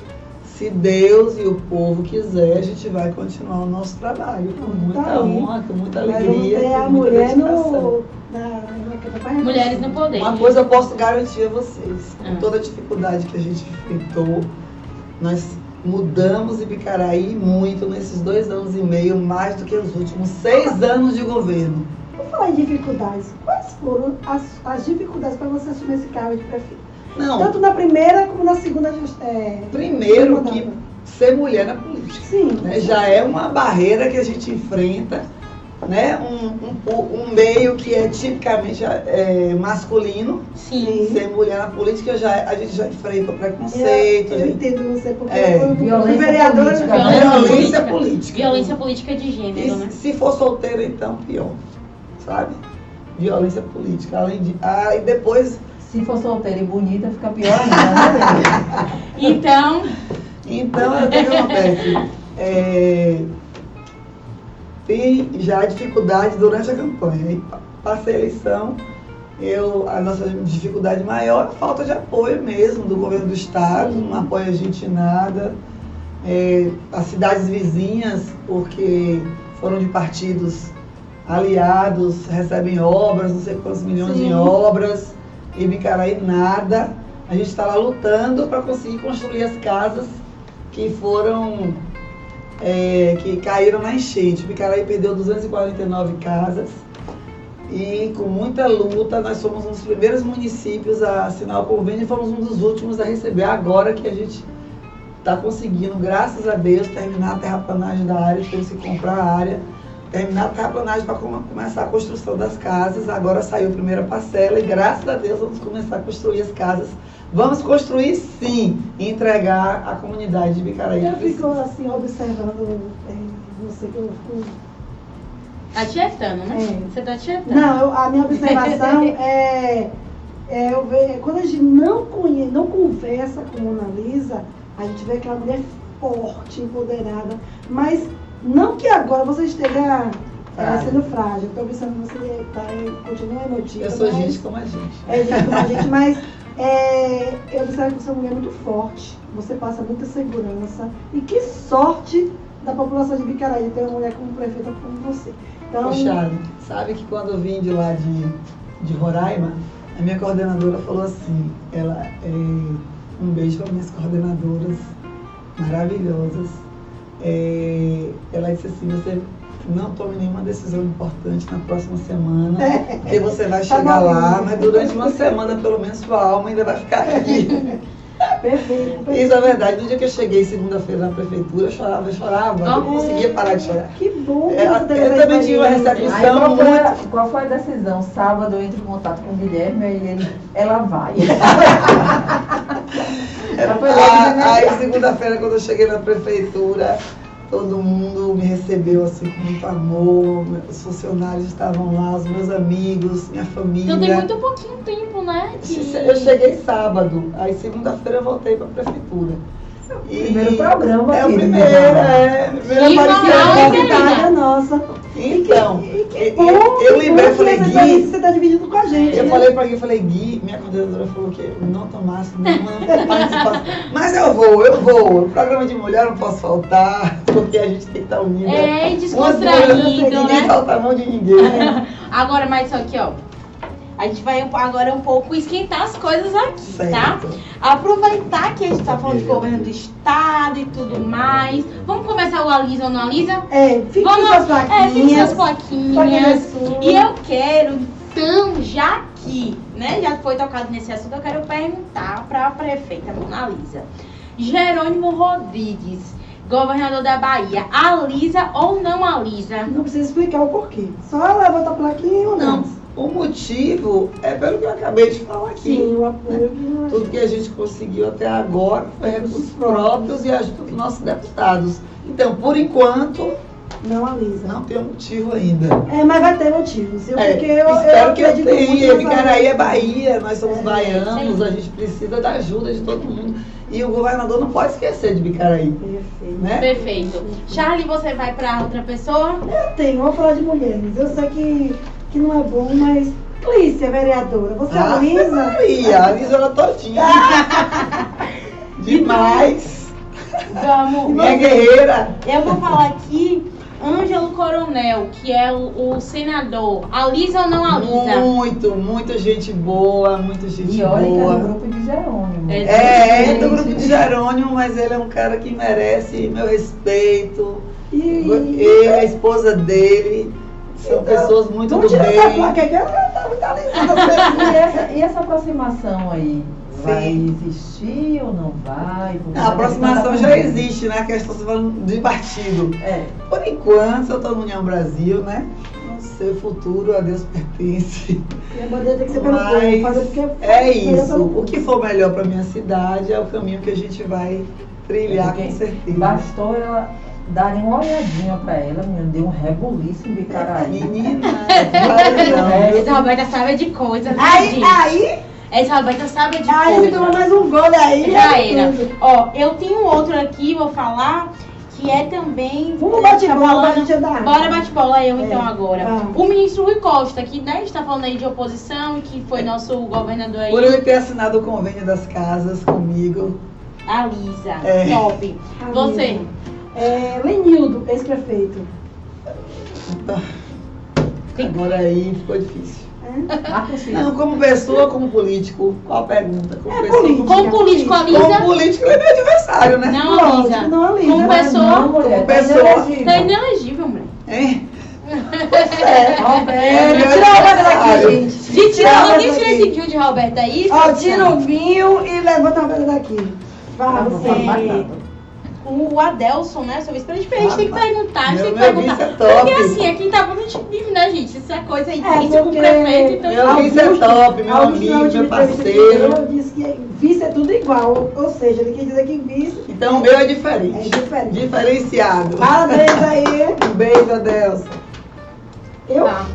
Se Deus e o povo quiser, a gente vai continuar o nosso trabalho com muita Tá honra, com muita Mas alegria, ter a com muita mulher no. Na, é é? Papai? Mulheres no poder. Uma coisa eu posso garantir a vocês, com Ah. toda a dificuldade que a gente enfrentou, nós mudamos Ibicaraí muito nesses dois anos e meio, mais do que os últimos seis anos de governo. Por falar em dificuldades, quais foram as, as dificuldades para você assumir esse cargo de prefeito? Não, Tanto na primeira como na segunda. É, primeiro que ser mulher na política. Sim. né, já é uma barreira que a gente enfrenta, né? Um, um, um meio que é tipicamente é, masculino. Sim. Ser mulher na política já, a gente já enfrenta o Eu, preconceito, eu já entendo você, porque É, eu violência vereadora. política, né? violência política. política. Violência política de gênero, né? E se for solteiro, então, pior. Sabe? Violência política. Além de. Ah, e depois. Se for solteira e bonita, fica pior ainda, né? [laughs] Então, Então, o que que acontece? É, tem já dificuldade durante a campanha. Aí pa- passa a eleição, eu, a nossa dificuldade maior é a falta de apoio mesmo do governo do estado, Sim. não apoia a gente em nada. É, as cidades vizinhas, porque foram de partidos aliados, recebem obras, não sei quantos milhões Sim. em obras, e Bicaraí nada. A gente está lá lutando para conseguir construir as casas que foram é, que caíram na enchente. Bicaraí perdeu 249 casas e com muita luta nós fomos um dos primeiros municípios a assinar o convênio e fomos um dos últimos a receber agora que a gente está conseguindo, graças a Deus, terminar a terraplanagem da área, teve que comprar a área, terminar a terraplanagem para começar a construção das casas. Agora saiu a primeira parcela e graças a Deus vamos começar a construir as casas. Vamos construir sim e entregar à comunidade de Bicaraí. Eu fico assim, observando é, você que eu fico tá tietando, né? É. Você tá tietando. Não, eu- a minha observação [laughs] é, é eu ver, quando a gente não, conhece, não conversa com Mona Lisa, a gente vê aquela mulher forte, empoderada, mas não que agora você esteja é, sendo frágil, estou observando que você tá, continua emotiva. Eu sou gente como a gente. é gente como a gente, [laughs] mas é, eu observo que você é uma mulher muito forte, você passa muita segurança e que sorte da população de Bicaraí ter uma mulher como prefeita como você. Então, Poxa, sabe que quando eu vim de lá de, de Roraima, a minha coordenadora falou assim, ela é, um beijo para minhas coordenadoras maravilhosas. É, ela disse assim, você não tome nenhuma decisão importante na próxima semana, porque você vai Tá chegar lá, maluco. mas durante uma semana, pelo menos, sua alma ainda vai ficar aqui. [laughs] Perfeito, perfeito. Isso é verdade. No dia que eu cheguei segunda-feira na prefeitura, eu chorava, eu chorava, eu não conseguia parar de chorar. Que bom É, eu também tive uma experiência. Aí recepção qual foi, a, qual foi a decisão? Sábado eu entro em contato com o Guilherme e ele, ela vai. [laughs] De Ah. Aí, segunda-feira, quando eu cheguei na prefeitura, todo mundo me recebeu assim com muito amor. Os funcionários estavam lá, os meus amigos, minha família. Então tem muito pouquinho tempo, né? que- Eu cheguei sábado, aí segunda-feira eu voltei para a prefeitura. E- Primeiro programa É o aqui, né? primeiro, é. Primeiro E moral, hein, Convidada querida? nossa. Então, E que eu, bom, eu, eu que lembrei, falei, que Gui, experiência você tá dividindo com a gente. Eu né? falei pra Gui, eu falei, Gui, minha coordenadora falou que eu não tomasse nenhuma participação. [laughs] Mas eu vou, eu vou. O programa de mulher eu não posso faltar, porque a gente tem que estar unida. É, descontraído, Ninguém né? solta a mão de ninguém. [laughs] Agora, mas só aqui, ó. A gente vai agora um pouco esquentar as coisas aqui, tá? Certo. Aproveitar que a gente tá falando de governo do estado e tudo mais. Vamos começar o Alisa ou não Alisa? É, fique com Vamos, suas é, plaquinhas. suas plaquinhas plaquinhas. E eu quero, então, já que, né, já foi tocado nesse assunto, eu quero perguntar pra prefeita Mona Lisa. Jerônimo Rodrigues, governador da Bahia, alisa ou não alisa? Não precisa explicar o porquê. Só levanta a plaquinha ou não. Não, o motivo é pelo que eu acabei de falar aqui. Sim, o apoio que não é. Tudo que a gente conseguiu até agora foi recursos próprios e ajuda dos nossos deputados. Então, por enquanto, Não alisa. não tem um motivo ainda. É, mas vai ter motivos. Eu, É, porque eu, espero eu que eu tenha. Bicaraí é Bahia, nós somos É, baianos, sim. a gente precisa da ajuda de todo mundo. E o governador não pode esquecer de Bicaraí, Perfeito. né? Perfeito. Charlie, você vai pra outra pessoa? Eu tenho, vou falar de mulheres. Eu sei que, que não é bom, mas Clícia, vereadora, você Ah, alisa? Maria, a Lisa ela todinha. [laughs] Demais. Vamos. Minha guerreira. Eu vou falar aqui Ângelo Coronel, que é o, o senador. Alisa ou não alisa? Muito, muita gente boa, muita gente E olha que é do boa. grupo de Jerônimo. É, É, é do grupo de Jerônimo, mas ele é um cara que merece meu respeito. E, Ele, a esposa dele, são pessoas muito do bem. placa aqui, ela tá. E [laughs] essa, e essa aproximação aí? Vai Sim. existir ou não vai? Porque A aproximação tá já acontecendo. existe, né? Que a está falando de partido. É. Por enquanto, eu estou no União Brasil, né? Não sei o futuro, a Deus pertence. E a bandeira tem que ser pelo povo, Mas fazer porque é isso. O que for melhor para minha cidade é o caminho que a gente vai trilhar, Porque com certeza. Bastou ela darem uma olhadinha pra ela, menina, deu um rebuliço em Bicaraí. Menina? [laughs] Essa Roberta sabe de coisas, né, Aí, gente? aí, Essa Roberta sabe de aí você toma coisas. mais um gol daí. Já é era. Ó, eu tenho outro aqui, vou falar, que é também. Vamos tá bate bola pra falando- gente andar. Bora bate bola eu É, então agora. vamos. O ministro Rui Costa, que né, está falando aí de oposição, que foi nosso governador aí, Por ele ter assinado o convênio das casas comigo. a Lisa. É. Top. Você. É, Lenildo, ex-prefeito. Agora aí ficou difícil. É? Filho. Não, como pessoa, como político. Qual a pergunta? Como É pessoa, político. Como político, a Como político, ele é meu adversário, né? Não, Lógico, Lisa. não, Lisa. Como é pessoa. Não, mulher, tá Pessoa. Tá inelegível, mulher. Hein? [laughs] Roberto, É, Tira a Roberta daqui, gente. De Tira a tirar, alguém tira daqui. esse vídeo de Roberta aí? Ó, tira o vinho e levanta a Roberta daqui. Vai, Tá você. Tá. O Adelson, né? Seu vice-presidente, a gente tem que perguntar, a gente tem que perguntar. é top. Porque assim, aqui em Itabuna a gente vive, né, gente? Isso é coisa aí, É, isso com o prefeito, então. Meu vice é top, meu Augusto, amigo, meu parceiro. deu, disse que vice é tudo igual. Ou seja, ele quer dizer que vice Então o meu é diferente. é diferente. Diferenciado. Parabéns [laughs] aí. Um beijo, Adelson. Eu, Tá.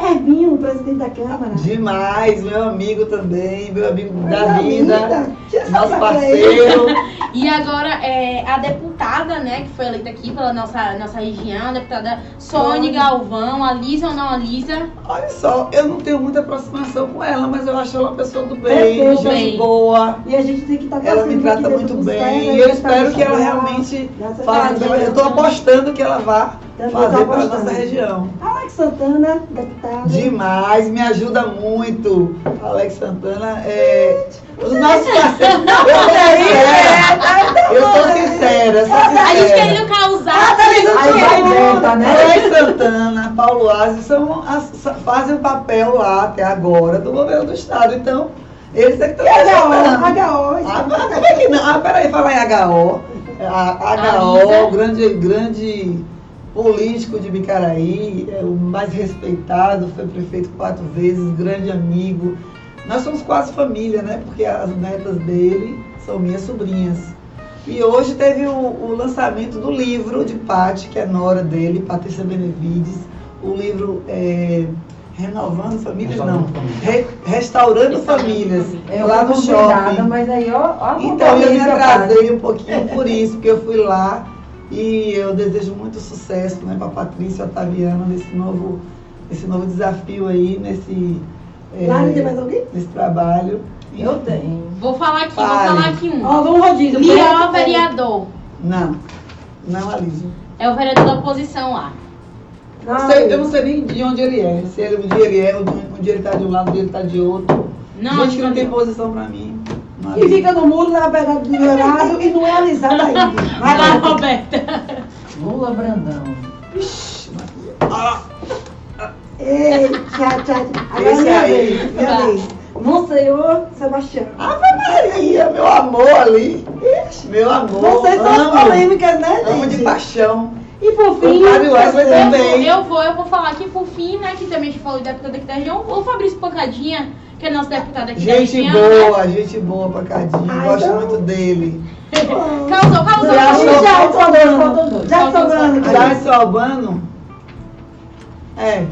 Ervinho, presidente da Câmara. Demais, meu amigo também, meu amigo da Coisa vida, linda. Tira essa nosso parceiro. [laughs] E agora, é, a deputada, né, que foi eleita aqui pela nossa, nossa região, a deputada Sônia. Galvão, a Lisa ou não a Lisa? Olha só, eu não tenho muita aproximação com ela, mas eu acho ela uma pessoa do bem, Perfeito. gente Bem. boa. E a gente tem que estar Ela me trata muito bem. E eu espero que ela realmente faça. Eu estou apostando que ela vá fazer tá para nossa região. Alex Santana, deputado. Demais, me ajuda muito. Alex Santana é. Os nossos parceiros. [laughs] Eu sou sincera. Eu sou sincera, A gente querendo causar. Aí vai inventa, né? Alex Santana, Paulo Aze são as- fazem o papel lá até agora do governo do estado. Então, eles é que estão HO. HO. Ah, como é que não? Ah, peraí, falar em HO. A. HO, grande, grande político de Bicaraí, é o mais respeitado, foi prefeito quatro vezes, grande amigo. Nós somos quase família, né? Porque as netas dele são minhas sobrinhas. E hoje teve o, o lançamento do livro de Pati, que é nora dele, Patrícia Benevides. O livro é, Renovando Famílias, não. Re- Restaurando Famílias. Eu lá no shopping. mas aí, ó, ó Então, eu me atrasei um pouquinho por isso, porque eu fui lá e eu desejo muito sucesso né, para Patrícia Otaviano nesse novo, nesse novo desafio aí, nesse, é, Lá não tem mais alguém? nesse trabalho. Eu tenho. Vou falar aqui, vou Fale. falar aqui um. Ó, vamos rodízio. Liel vereador. Não, não, Alísio. É o vereador da oposição lá. Eu não sei- eu não sei nem de onde ele é. Se ele, um dia ele é, um dia ele está de um lado, um dia ele está de outro. Não, Gente que não tem posição para mim. Não, E fica no muro na beirada do melhorado e não é alisado ainda. Vai lá, Roberta. Lula Brandão. Ixi, Maria. Ah, Ei, tchau, tchau. Agora Esse minha aí. vez, minha Vai. vez. Monsenhor Sebastião. Ave Maria, meu amor ali. Ixi, meu amor. Vocês são polêmicas, né, Amo de gente? paixão. E por fim, O Fábio Wesley Eu também. vou, eu vou, eu vou falar aqui por fim, né? Que também a gente falou de deputado aqui da região. O Fabrício Pancadinha, que é nosso deputado aqui Gente boa, gente boa pra Cadinho. Ai, Gosto então- muito dele. Causou, causou. Já achou- já faltam dois, sobrando. faltam dois. Já Faltam sobrando. dois. Já esse Albano. É.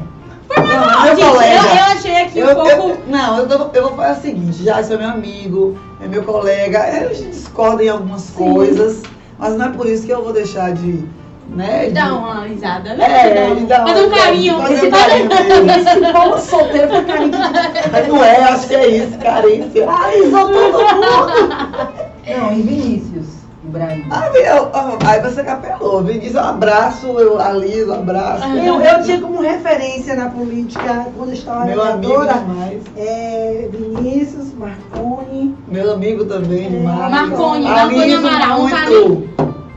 Não, Não, meu eu, colega. eu achei aqui Eu, um pouco. eu- não, eu, tô- eu vou falar o seguinte, já é meu amigo, é meu colega, é, a gente discorda em algumas Sim. coisas, mas não é por isso que eu vou deixar de. Né, de- Dá uma risada, né? É, Fazer um carinho. fazer Esse um carinho povo solteiro foi carinho de Mas não é, acho que é isso, carência. Alisou todo mundo. Não, e Vinícius Ibrahim. Ah, meu, ah, aí você capelou, diz um abraço, eu aliso, um abraço. Eu, eu tinha como referência na política, quando eu estava Meu amigo demais. é, Vinícius, Marconi. Meu amigo também, É. Marconi, Aliso Marconi Amaral, um muito.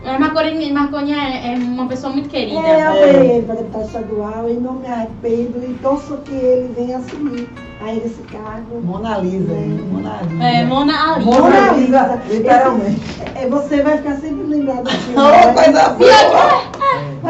É, Marconi, Marconi é, é uma pessoa muito querida. É, eu É. para deputado estadual e não me arrependo e torço que ele venha assumir ainda esse cargo. Mona Lisa, Mona Lisa. É, Mona Ali. Mona Lisa, literalmente. É, você vai ficar sempre lembrado do filme. [laughs] Oh, né? coisa boa!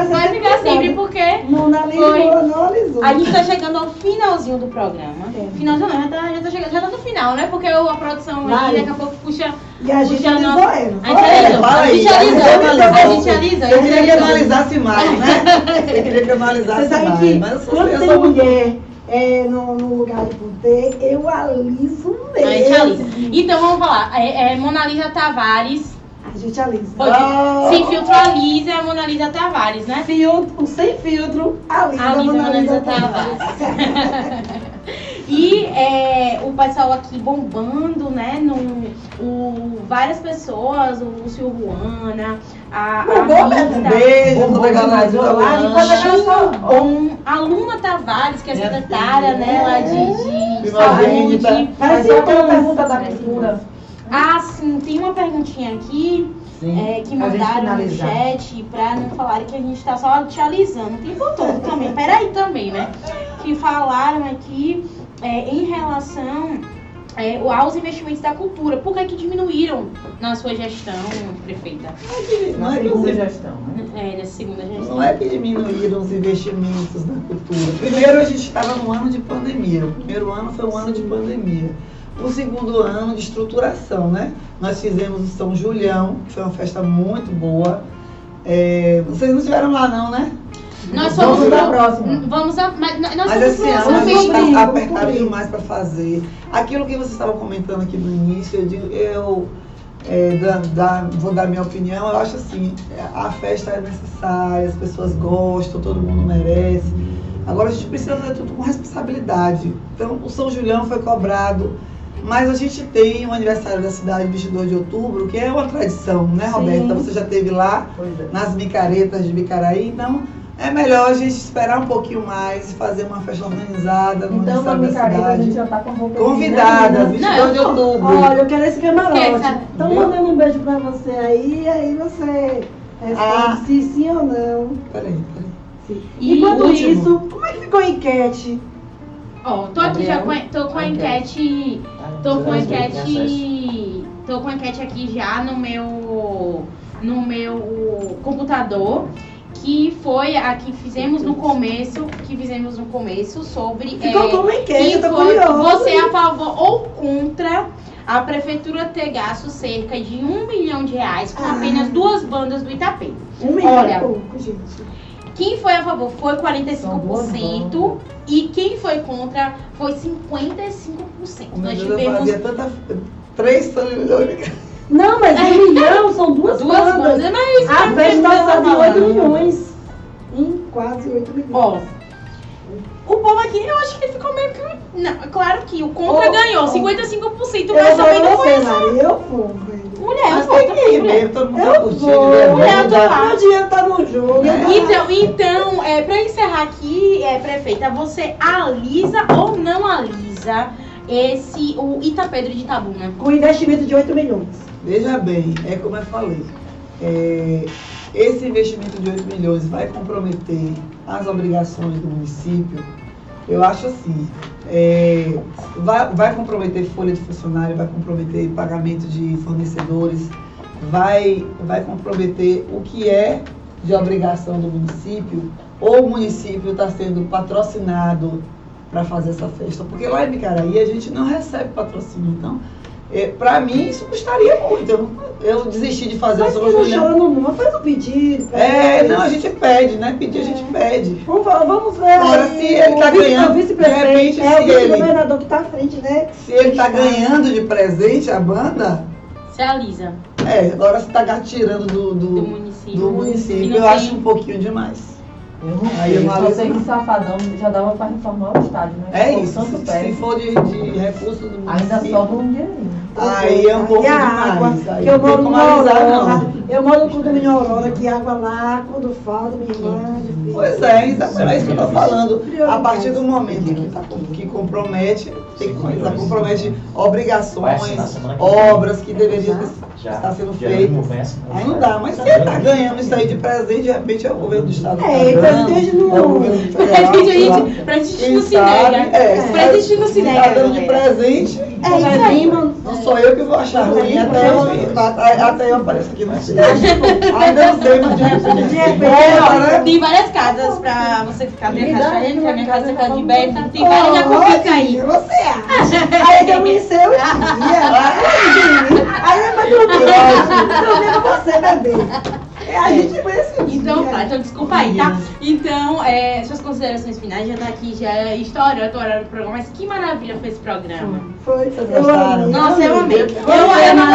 Vai ficar sempre porque Mona Foi. Lisa, não alisou. a gente tá chegando ao finalzinho do programa. É. Finalzinho não, já tá, já tá chegando, já tá no final, né? Porque a produção Vai. daqui a pouco puxa. E a gente puxa alisou nossa-. A gente alisou, a gente alisou, a analisou. gente alisou, Eu queria que analisasse mais, né? Eu queria que analisasse Você sabe mais. que mas eu sou, quando eu tem mulher é, no, no lugar de poder, eu aliso mesmo. Então vamos falar. É, é Mona Lisa Tavares. A gente alisa. Pode, Ah. Se filtro alisa é a Mona Lisa Tavares, né? Filtro, sem filtro, alisa, Alisa Mona Mona Lisa Lisa Tavares. Tavares. E é, o pessoal aqui bombando, né? No, o, várias pessoas, o Lúcio Ruana, a, a Rita, Um beijo, a um, a Luna Tavares, que é secretária, né, lá de, de saúde. Aquela aquela pergunta da cultura. Ah, sim, tem uma perguntinha aqui Sim. é, que mandaram no chat pra não falarem que a gente tá só te alisando. Tem todo também, peraí também, né? Que falaram aqui é, em relação é, aos investimentos da cultura. Por que, que diminuíram na sua gestão, prefeita? Não Na é, segunda gestão, né? É, nessa segunda gestão. não é que diminuíram os investimentos na cultura. Primeiro, a gente estava no ano de pandemia. O primeiro ano foi um ano de pandemia. O segundo ano de estruturação, né? Nós fizemos o São Julião, que foi uma festa muito boa. É, vocês não estiveram lá, não, né? Nós Vamos somos pra próxima. Vamos a, mas nós Mas a gente está apertado demais para fazer. Aquilo que você estava comentando aqui no início, eu, digo- eu é, da- da- vou dar minha opinião, eu acho assim, a festa é necessária, as pessoas gostam, todo mundo merece. Agora a gente precisa fazer tudo com responsabilidade. Então o São Julião foi cobrado, mas a gente tem o aniversário da cidade 22 de outubro, que é uma tradição, né, Sim. Roberta? Você já esteve lá é. nas micaretas de Bicaraí, então é melhor a gente esperar um pouquinho mais e fazer uma festa organizada no Então, no da Micaíba, a gente cidade. já tá com roupa Convidada, né? 22 de outubro. Olha, eu quero esse camarote. Então mandando um beijo pra você aí, aí você responde Ah. se sim ou não. Peraí, peraí. Sim. E Enquanto último. isso, como é que ficou a enquete? Ó, tô aqui já com, a- tô com a enquete. Tô com a enquete. Tô com a enquete aqui já no meu. no meu computador. Que foi a que fizemos no começo. Que fizemos no começo sobre. Ficou é, como enquete, tô foi curiosa. você é a favor ou contra a prefeitura ter gasto cerca de um milhão de reais com Ah. apenas duas bandas do Itapê. Um milhão Olha. e pouco, gente. Quem foi a favor foi São duas 45% bandas. e quem foi contra foi 55%. Meu Nós tivemos tanta. Três milhões. Não, mas um [laughs] milhão são duas, duas bandas. bandas, mas A não festa precisa está de falar. 8 milhões. Em quase 8 milhões. Ó, o povo aqui, eu acho que ele ficou meio que. Não, claro que o contra Ô, ganhou, ô. 55%, eu mas vou também não foi só. Eu vou, velho. Mulher, Mas vota, tem que ir mulher. mesmo, todo mundo Eu tá vou. né? Mulher, eu tô Meu dinheiro tá no jogo. É. Então, então é, pra encerrar aqui, é, prefeita, você alisa ou não alisa esse, o Itapedro de Itabuna? Com investimento de 8 milhões. Veja bem, é como eu falei. é, esse investimento de 8 milhões vai comprometer as obrigações do município? Eu acho assim. é, vai, vai comprometer folha de funcionário, vai comprometer pagamento de fornecedores, vai, vai comprometer o que é de obrigação do município, ou o município está sendo patrocinado para fazer essa festa. Porque lá em Micaraí a gente não recebe patrocínio. Então, é, para mim isso custaria muito. Eu, eu desisti de fazer Mas o que São não chora no mundo, faz um pedido. É, não, a gente pede, né? Pedir a gente pede. Vamos, vamos ver. Agora, aí, se ele tá o vice- ganhando, O vice-prefeito, de repente, é o se ele- vice-governador que tá à frente, né? Se ele está ganhando de presente a banda, Você alisa é, agora você está tirando do, do do, município. do município, não eu tem- acho um pouquinho demais. Eu não Aí sei, eu só analiso- sei que Safadão já dava pra reformar o estádio, né? É Ficou isso. Se, se for de, de recursos do município. Ainda sobra um dinheirinho. Aí é um pouco e a água, que eu moro no Aurora, não. eu moro no condomínio Aurora, que água lá, quando falta, minha irmã, difícil. Pois é, exatamente é isso que eu estou falando. A partir do momento que, tá, que compromete, tem começar, compromete obrigações, obras que deveriam estar sendo feitas. Aí não dá, mas se ele está ganhando isso aí de presente, de repente é o governo do estado É, tá e é o governo [laughs] Pra federal, gente, sei lá. gente, pra gente Quem não se sabe, nega. é, Pra gente não se nega. tá dando de galera. presente, É isso aí, mano. não sou eu que vou achar ruim até eu, até, até eu aparecer aqui no sei. Ainda não sei, mas de repente. De repente, né? Tem várias casas pra você ficar minha Me casa dá diferente, uma a minha casa fica de tem várias já aí. Você acha? [laughs] Aí que amanheceu o dia. [laughs] Aí é pra dormir. Dormir com você, bebê. É, a gente o dia. Então tá, então desculpa aí, tá? Então, é, suas considerações finais já tá aqui, já estourando o horário do programa, mas que maravilha foi esse programa. Foi, Vocês eu gostaram? amei. Nossa, eu amei. Eu, Eu eu,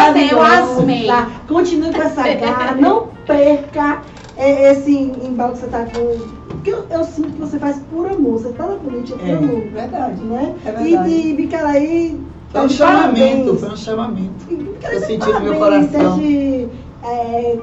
amei, eu, amei. tá? Continue com essa garra, não perca é, esse embalo que você tá com. Porque eu, eu sinto que você faz por amor, você tá na política por É, amor. verdade. Né? É verdade. E de Bicaraí. Foi tá um chamamento, foi um chamamento. E Bicaraí Eu tá senti no meu parabéns, coração. De, é,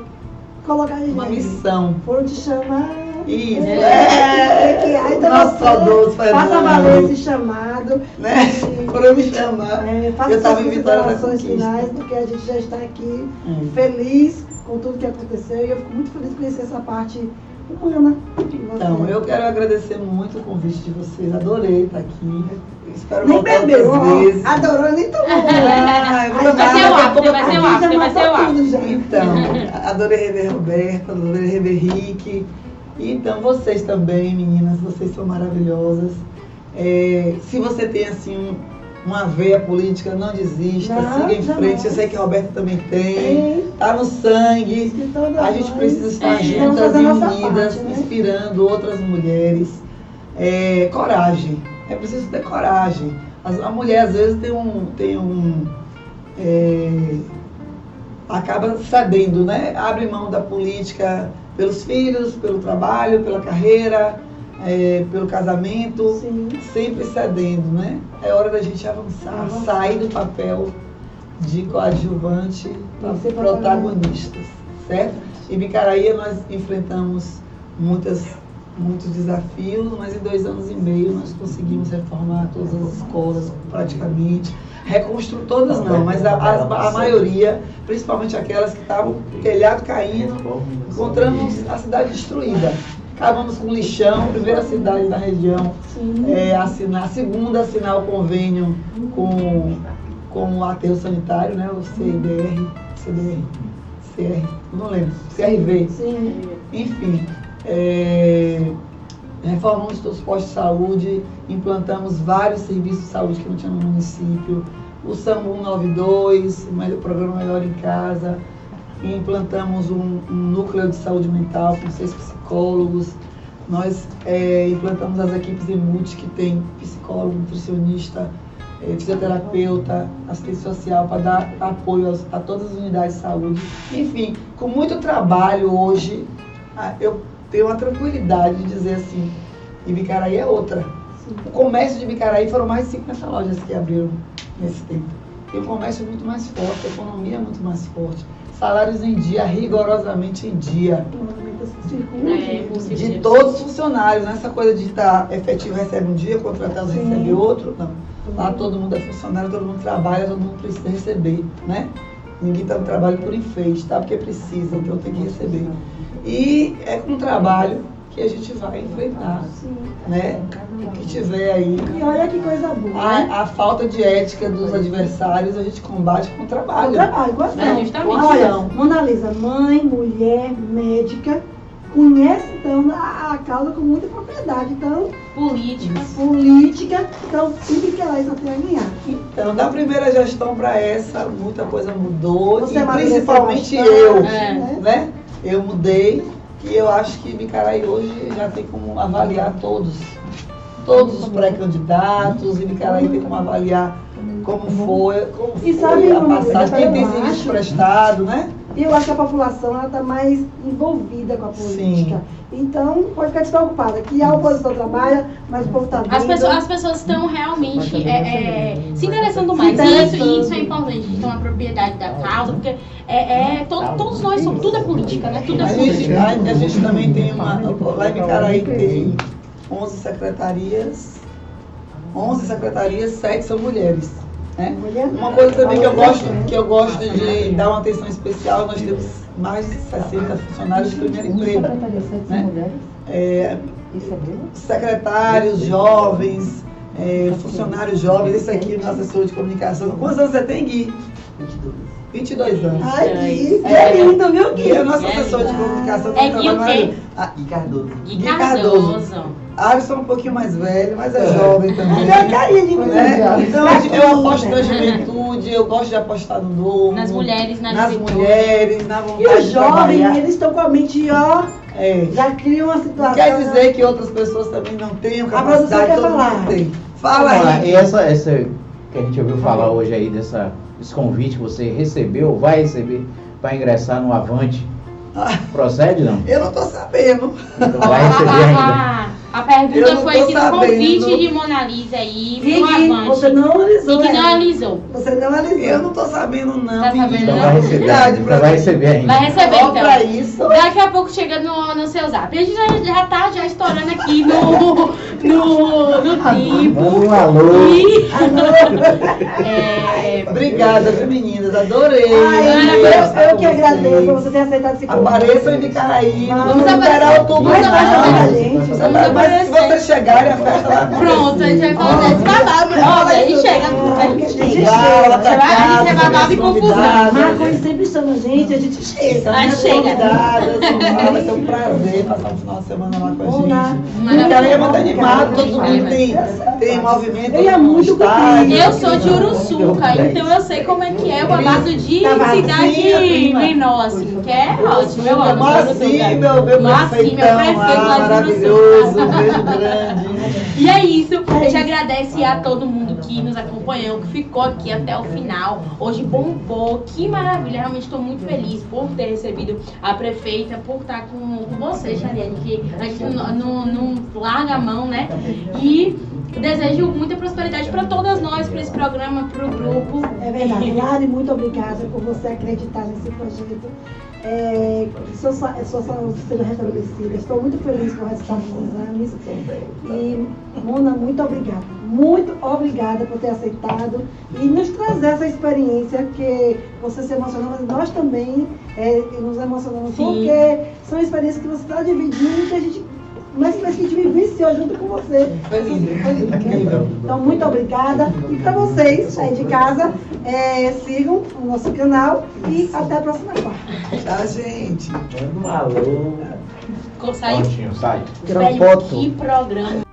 colocar Uma gente. missão. Foram te chamar. Isso, É, é. que aí então você saudoso Faça valer esse chamado. Né? E- Foram me chamar. É, faça Eu tava suas em Vitória da Conquista. porque a gente já está aqui É. feliz com tudo que aconteceu e eu fico muito feliz de conhecer essa parte humana você. Então, eu quero agradecer muito o convite de vocês. Adorei estar aqui. Espero nem bebeu, vezes. adorou, nem tomou. Ah, [laughs] Vai ser o after, vai ser o after, vai ser o after. Então, [laughs] adorei rever Roberto, adorei rever Rick. Então, vocês também, meninas, vocês são maravilhosas. É, se você tem, assim, um- uma veia política, não desista, Não, siga em frente. Eu sei que a Roberta também tem. Tem. Tá no sangue. A gente nós precisa estar juntas e unidas, parte, né? inspirando outras mulheres. É, coragem. É preciso ter coragem. As- a mulher, às vezes, tem um. Tem um é, acaba cedendo, né? Abre mão da política pelos filhos, pelo trabalho, pela carreira, é, pelo casamento, Sim. sempre cedendo, né? É hora da gente avançar, Avançar. sair do papel de coadjuvante para protagonistas, certo? Em Bicaraí nós enfrentamos muitas muitos desafios, mas em dois anos e meio nós conseguimos reformar todas as escolas praticamente. Reconstruir todas não, mas a, a, a maioria, principalmente aquelas que estavam com o telhado caindo, encontramos a cidade destruída. Acabamos com lixão, primeira cidade da região é, assinar, segunda assinar o convênio com, com o aterro sanitário, né? O CDR, CDR, CR, não lembro, CRV. Sim. Enfim, é, reformamos todos os postos de saúde, implantamos vários serviços de saúde que não tinha no município, o SAMU 92, o o programa Melhor em Casa, implantamos um, um núcleo de saúde mental com seis psicólogos, nós é, implantamos as equipes EMUT que tem psicólogo, nutricionista, é, fisioterapeuta, assistente social para dar apoio aos- a todas as unidades de saúde. Enfim, com muito trabalho hoje, eu tenho uma tranquilidade de dizer assim, Ibicaraí é outra. O comércio de Ibicaraí foram mais de 50 lojas que abriram nesse tempo. E o comércio é muito mais forte, a economia é muito mais forte. Salários em dia, rigorosamente em dia. É, De todos os funcionários, nessa coisa de estar efetivo recebe um dia, contratado Sim. recebe outro. Não. Lá todo mundo é funcionário, todo mundo trabalha, todo mundo precisa receber, né? Ninguém está no trabalho por enfeite, tá? Porque precisa, então tem que receber. E é com o trabalho que a gente vai enfrentar, né? O que tiver aí. E olha que coisa boa. né? A, a falta de ética dos adversários a gente combate com o O trabalho. trabalho, com ação. É, justamente. Olha, Ação. Mona Lisa, mãe, mulher, médica, conhece então a, a causa com muita propriedade. Então, Política. política, então tudo que ela só tem a ganhar. Então, da primeira gestão para essa, muita coisa mudou. Você e principalmente eu, É. né? Eu mudei e eu acho que Bicaraí hoje já tem como avaliar todos. Todos os pré-candidatos, e Bicaraí tem como avaliar como foi, como E foi sabe, a passagem, quem tem serviço prestado, né? E eu acho que a população ela está mais envolvida com a política. Então, pode ficar despreocupada, que a oposição trabalha, mas o povo está vendo. As pessoas, as pessoas estão realmente é, é, se interessando Se mais. E isso, interessando. e isso é importante, a gente ter uma propriedade da causa, porque é, é, to- todos nós somos, tudo é política, né? Tudo é A gente, política. a, a gente também tem uma. Lá em Bicaraí tem 11 secretarias. 11 secretarias, 7 são mulheres. Né? Uma coisa também que eu gosto, que eu gosto de dar uma atenção especial, nós temos mais de 60 funcionários de primeiro emprego. Né? É, isso é secretários jovens, é, funcionários jovens, esse aqui é nosso assessor de comunicação. Quantos anos você tem, Gui? 22 anos. Ai, que, que É. lindo, viu, Gui é Gui? nosso assessor de comunicação. É não Gui o trabalha Ah, E Cardoso. Gui Cardoso. Cardoso. Alisson é um pouquinho mais velho, mas é jovem também. Tem a carinha de Né? Então eu aposto na juventude, eu gosto de apostar no novo. Nas mulheres, na nas juventude. mulheres, na vontade E os de jovens, eles estão com a mente, ó, É. já criam uma Não situação. quer dizer que outras pessoas também não tenham A capacidade, todo falar. mundo tem. Fala aí. E essa, essa que a gente ouviu falar hoje aí, dessa, desse convite que você recebeu, vai receber para ingressar no Avante, Ah, procede não? eu não tô sabendo. Então vai receber ainda. [laughs] A pergunta foi tô se no sabendo. convite de Mona Lisa aí E pro Avante. você não analisou. E que não analisou. Você não analisou. Eu não tô sabendo, não. Tá sabendo. Então não? vai receber pra Então vai receber ainda. Vai receber Só pra então. isso. Daqui a pouco chega no, no seu zap. A gente já, já tá já estourando aqui no, no, no tempo. Um alô. E, [laughs] é, Obrigada, viu, meninas? Adorei. Ai, Ana, eu, eu que agradeço por você ter aceitado esse convite. Apareçam em Bicaraí. Não Vamos esperar outubro, vamos Mas a gente. Mas se vocês chegarem, a festa pronto, a gente vai fazer esse babado. Ó, aí chega. A gente Você vai ali, você vai babado e confusão. Marcos sempre chama a gente, a gente chega. Aí Minhas chega. lá, [laughs] vai ser um prazer passar um final de semana lá com a gente. Maravilha. Bicaraí é muito animado, todo mundo tem, tem movimento. Ele é muito estádio. Eu sou de Uruçuca, então eu sei como é que é o babado de Tá vazia, cidade prima. menor, assim, que é ótimo. Eu amo meu, meu meu prefeito lá, lá de maravilhoso, Uruçuca. um beijo grande. [laughs] E é isso, a gente agradece a todo mundo que nos acompanhou, que ficou aqui até o final. Hoje bombou, que maravilha, realmente estou muito feliz por ter recebido a prefeita, por estar com, com você, Chariane, que a gente não, não- não larga a mão, né? E Desejo muita prosperidade para todas nós, para esse programa, para o grupo. É verdade. Lari, muito obrigada por você acreditar nesse projeto. É, que sua, sa- sua saúde seja restabelecida. Estou muito feliz com o resultado dos exames. E, Mona, muito obrigada. Muito obrigada por ter aceitado e nos trazer essa experiência que você se emocionou, mas nós também é, nos emocionamos, Sim. porque são experiências que você está dividindo e que a gente. Mas parece que a gente vivenciou junto com você. Foi lindo, foi lindo. Então, muito obrigada. E para vocês aí de casa, é, sigam o nosso canal e até a próxima quarta. Tchau, gente. Manda um alô. Saiu. Prontinho, sai. Velho, que programa.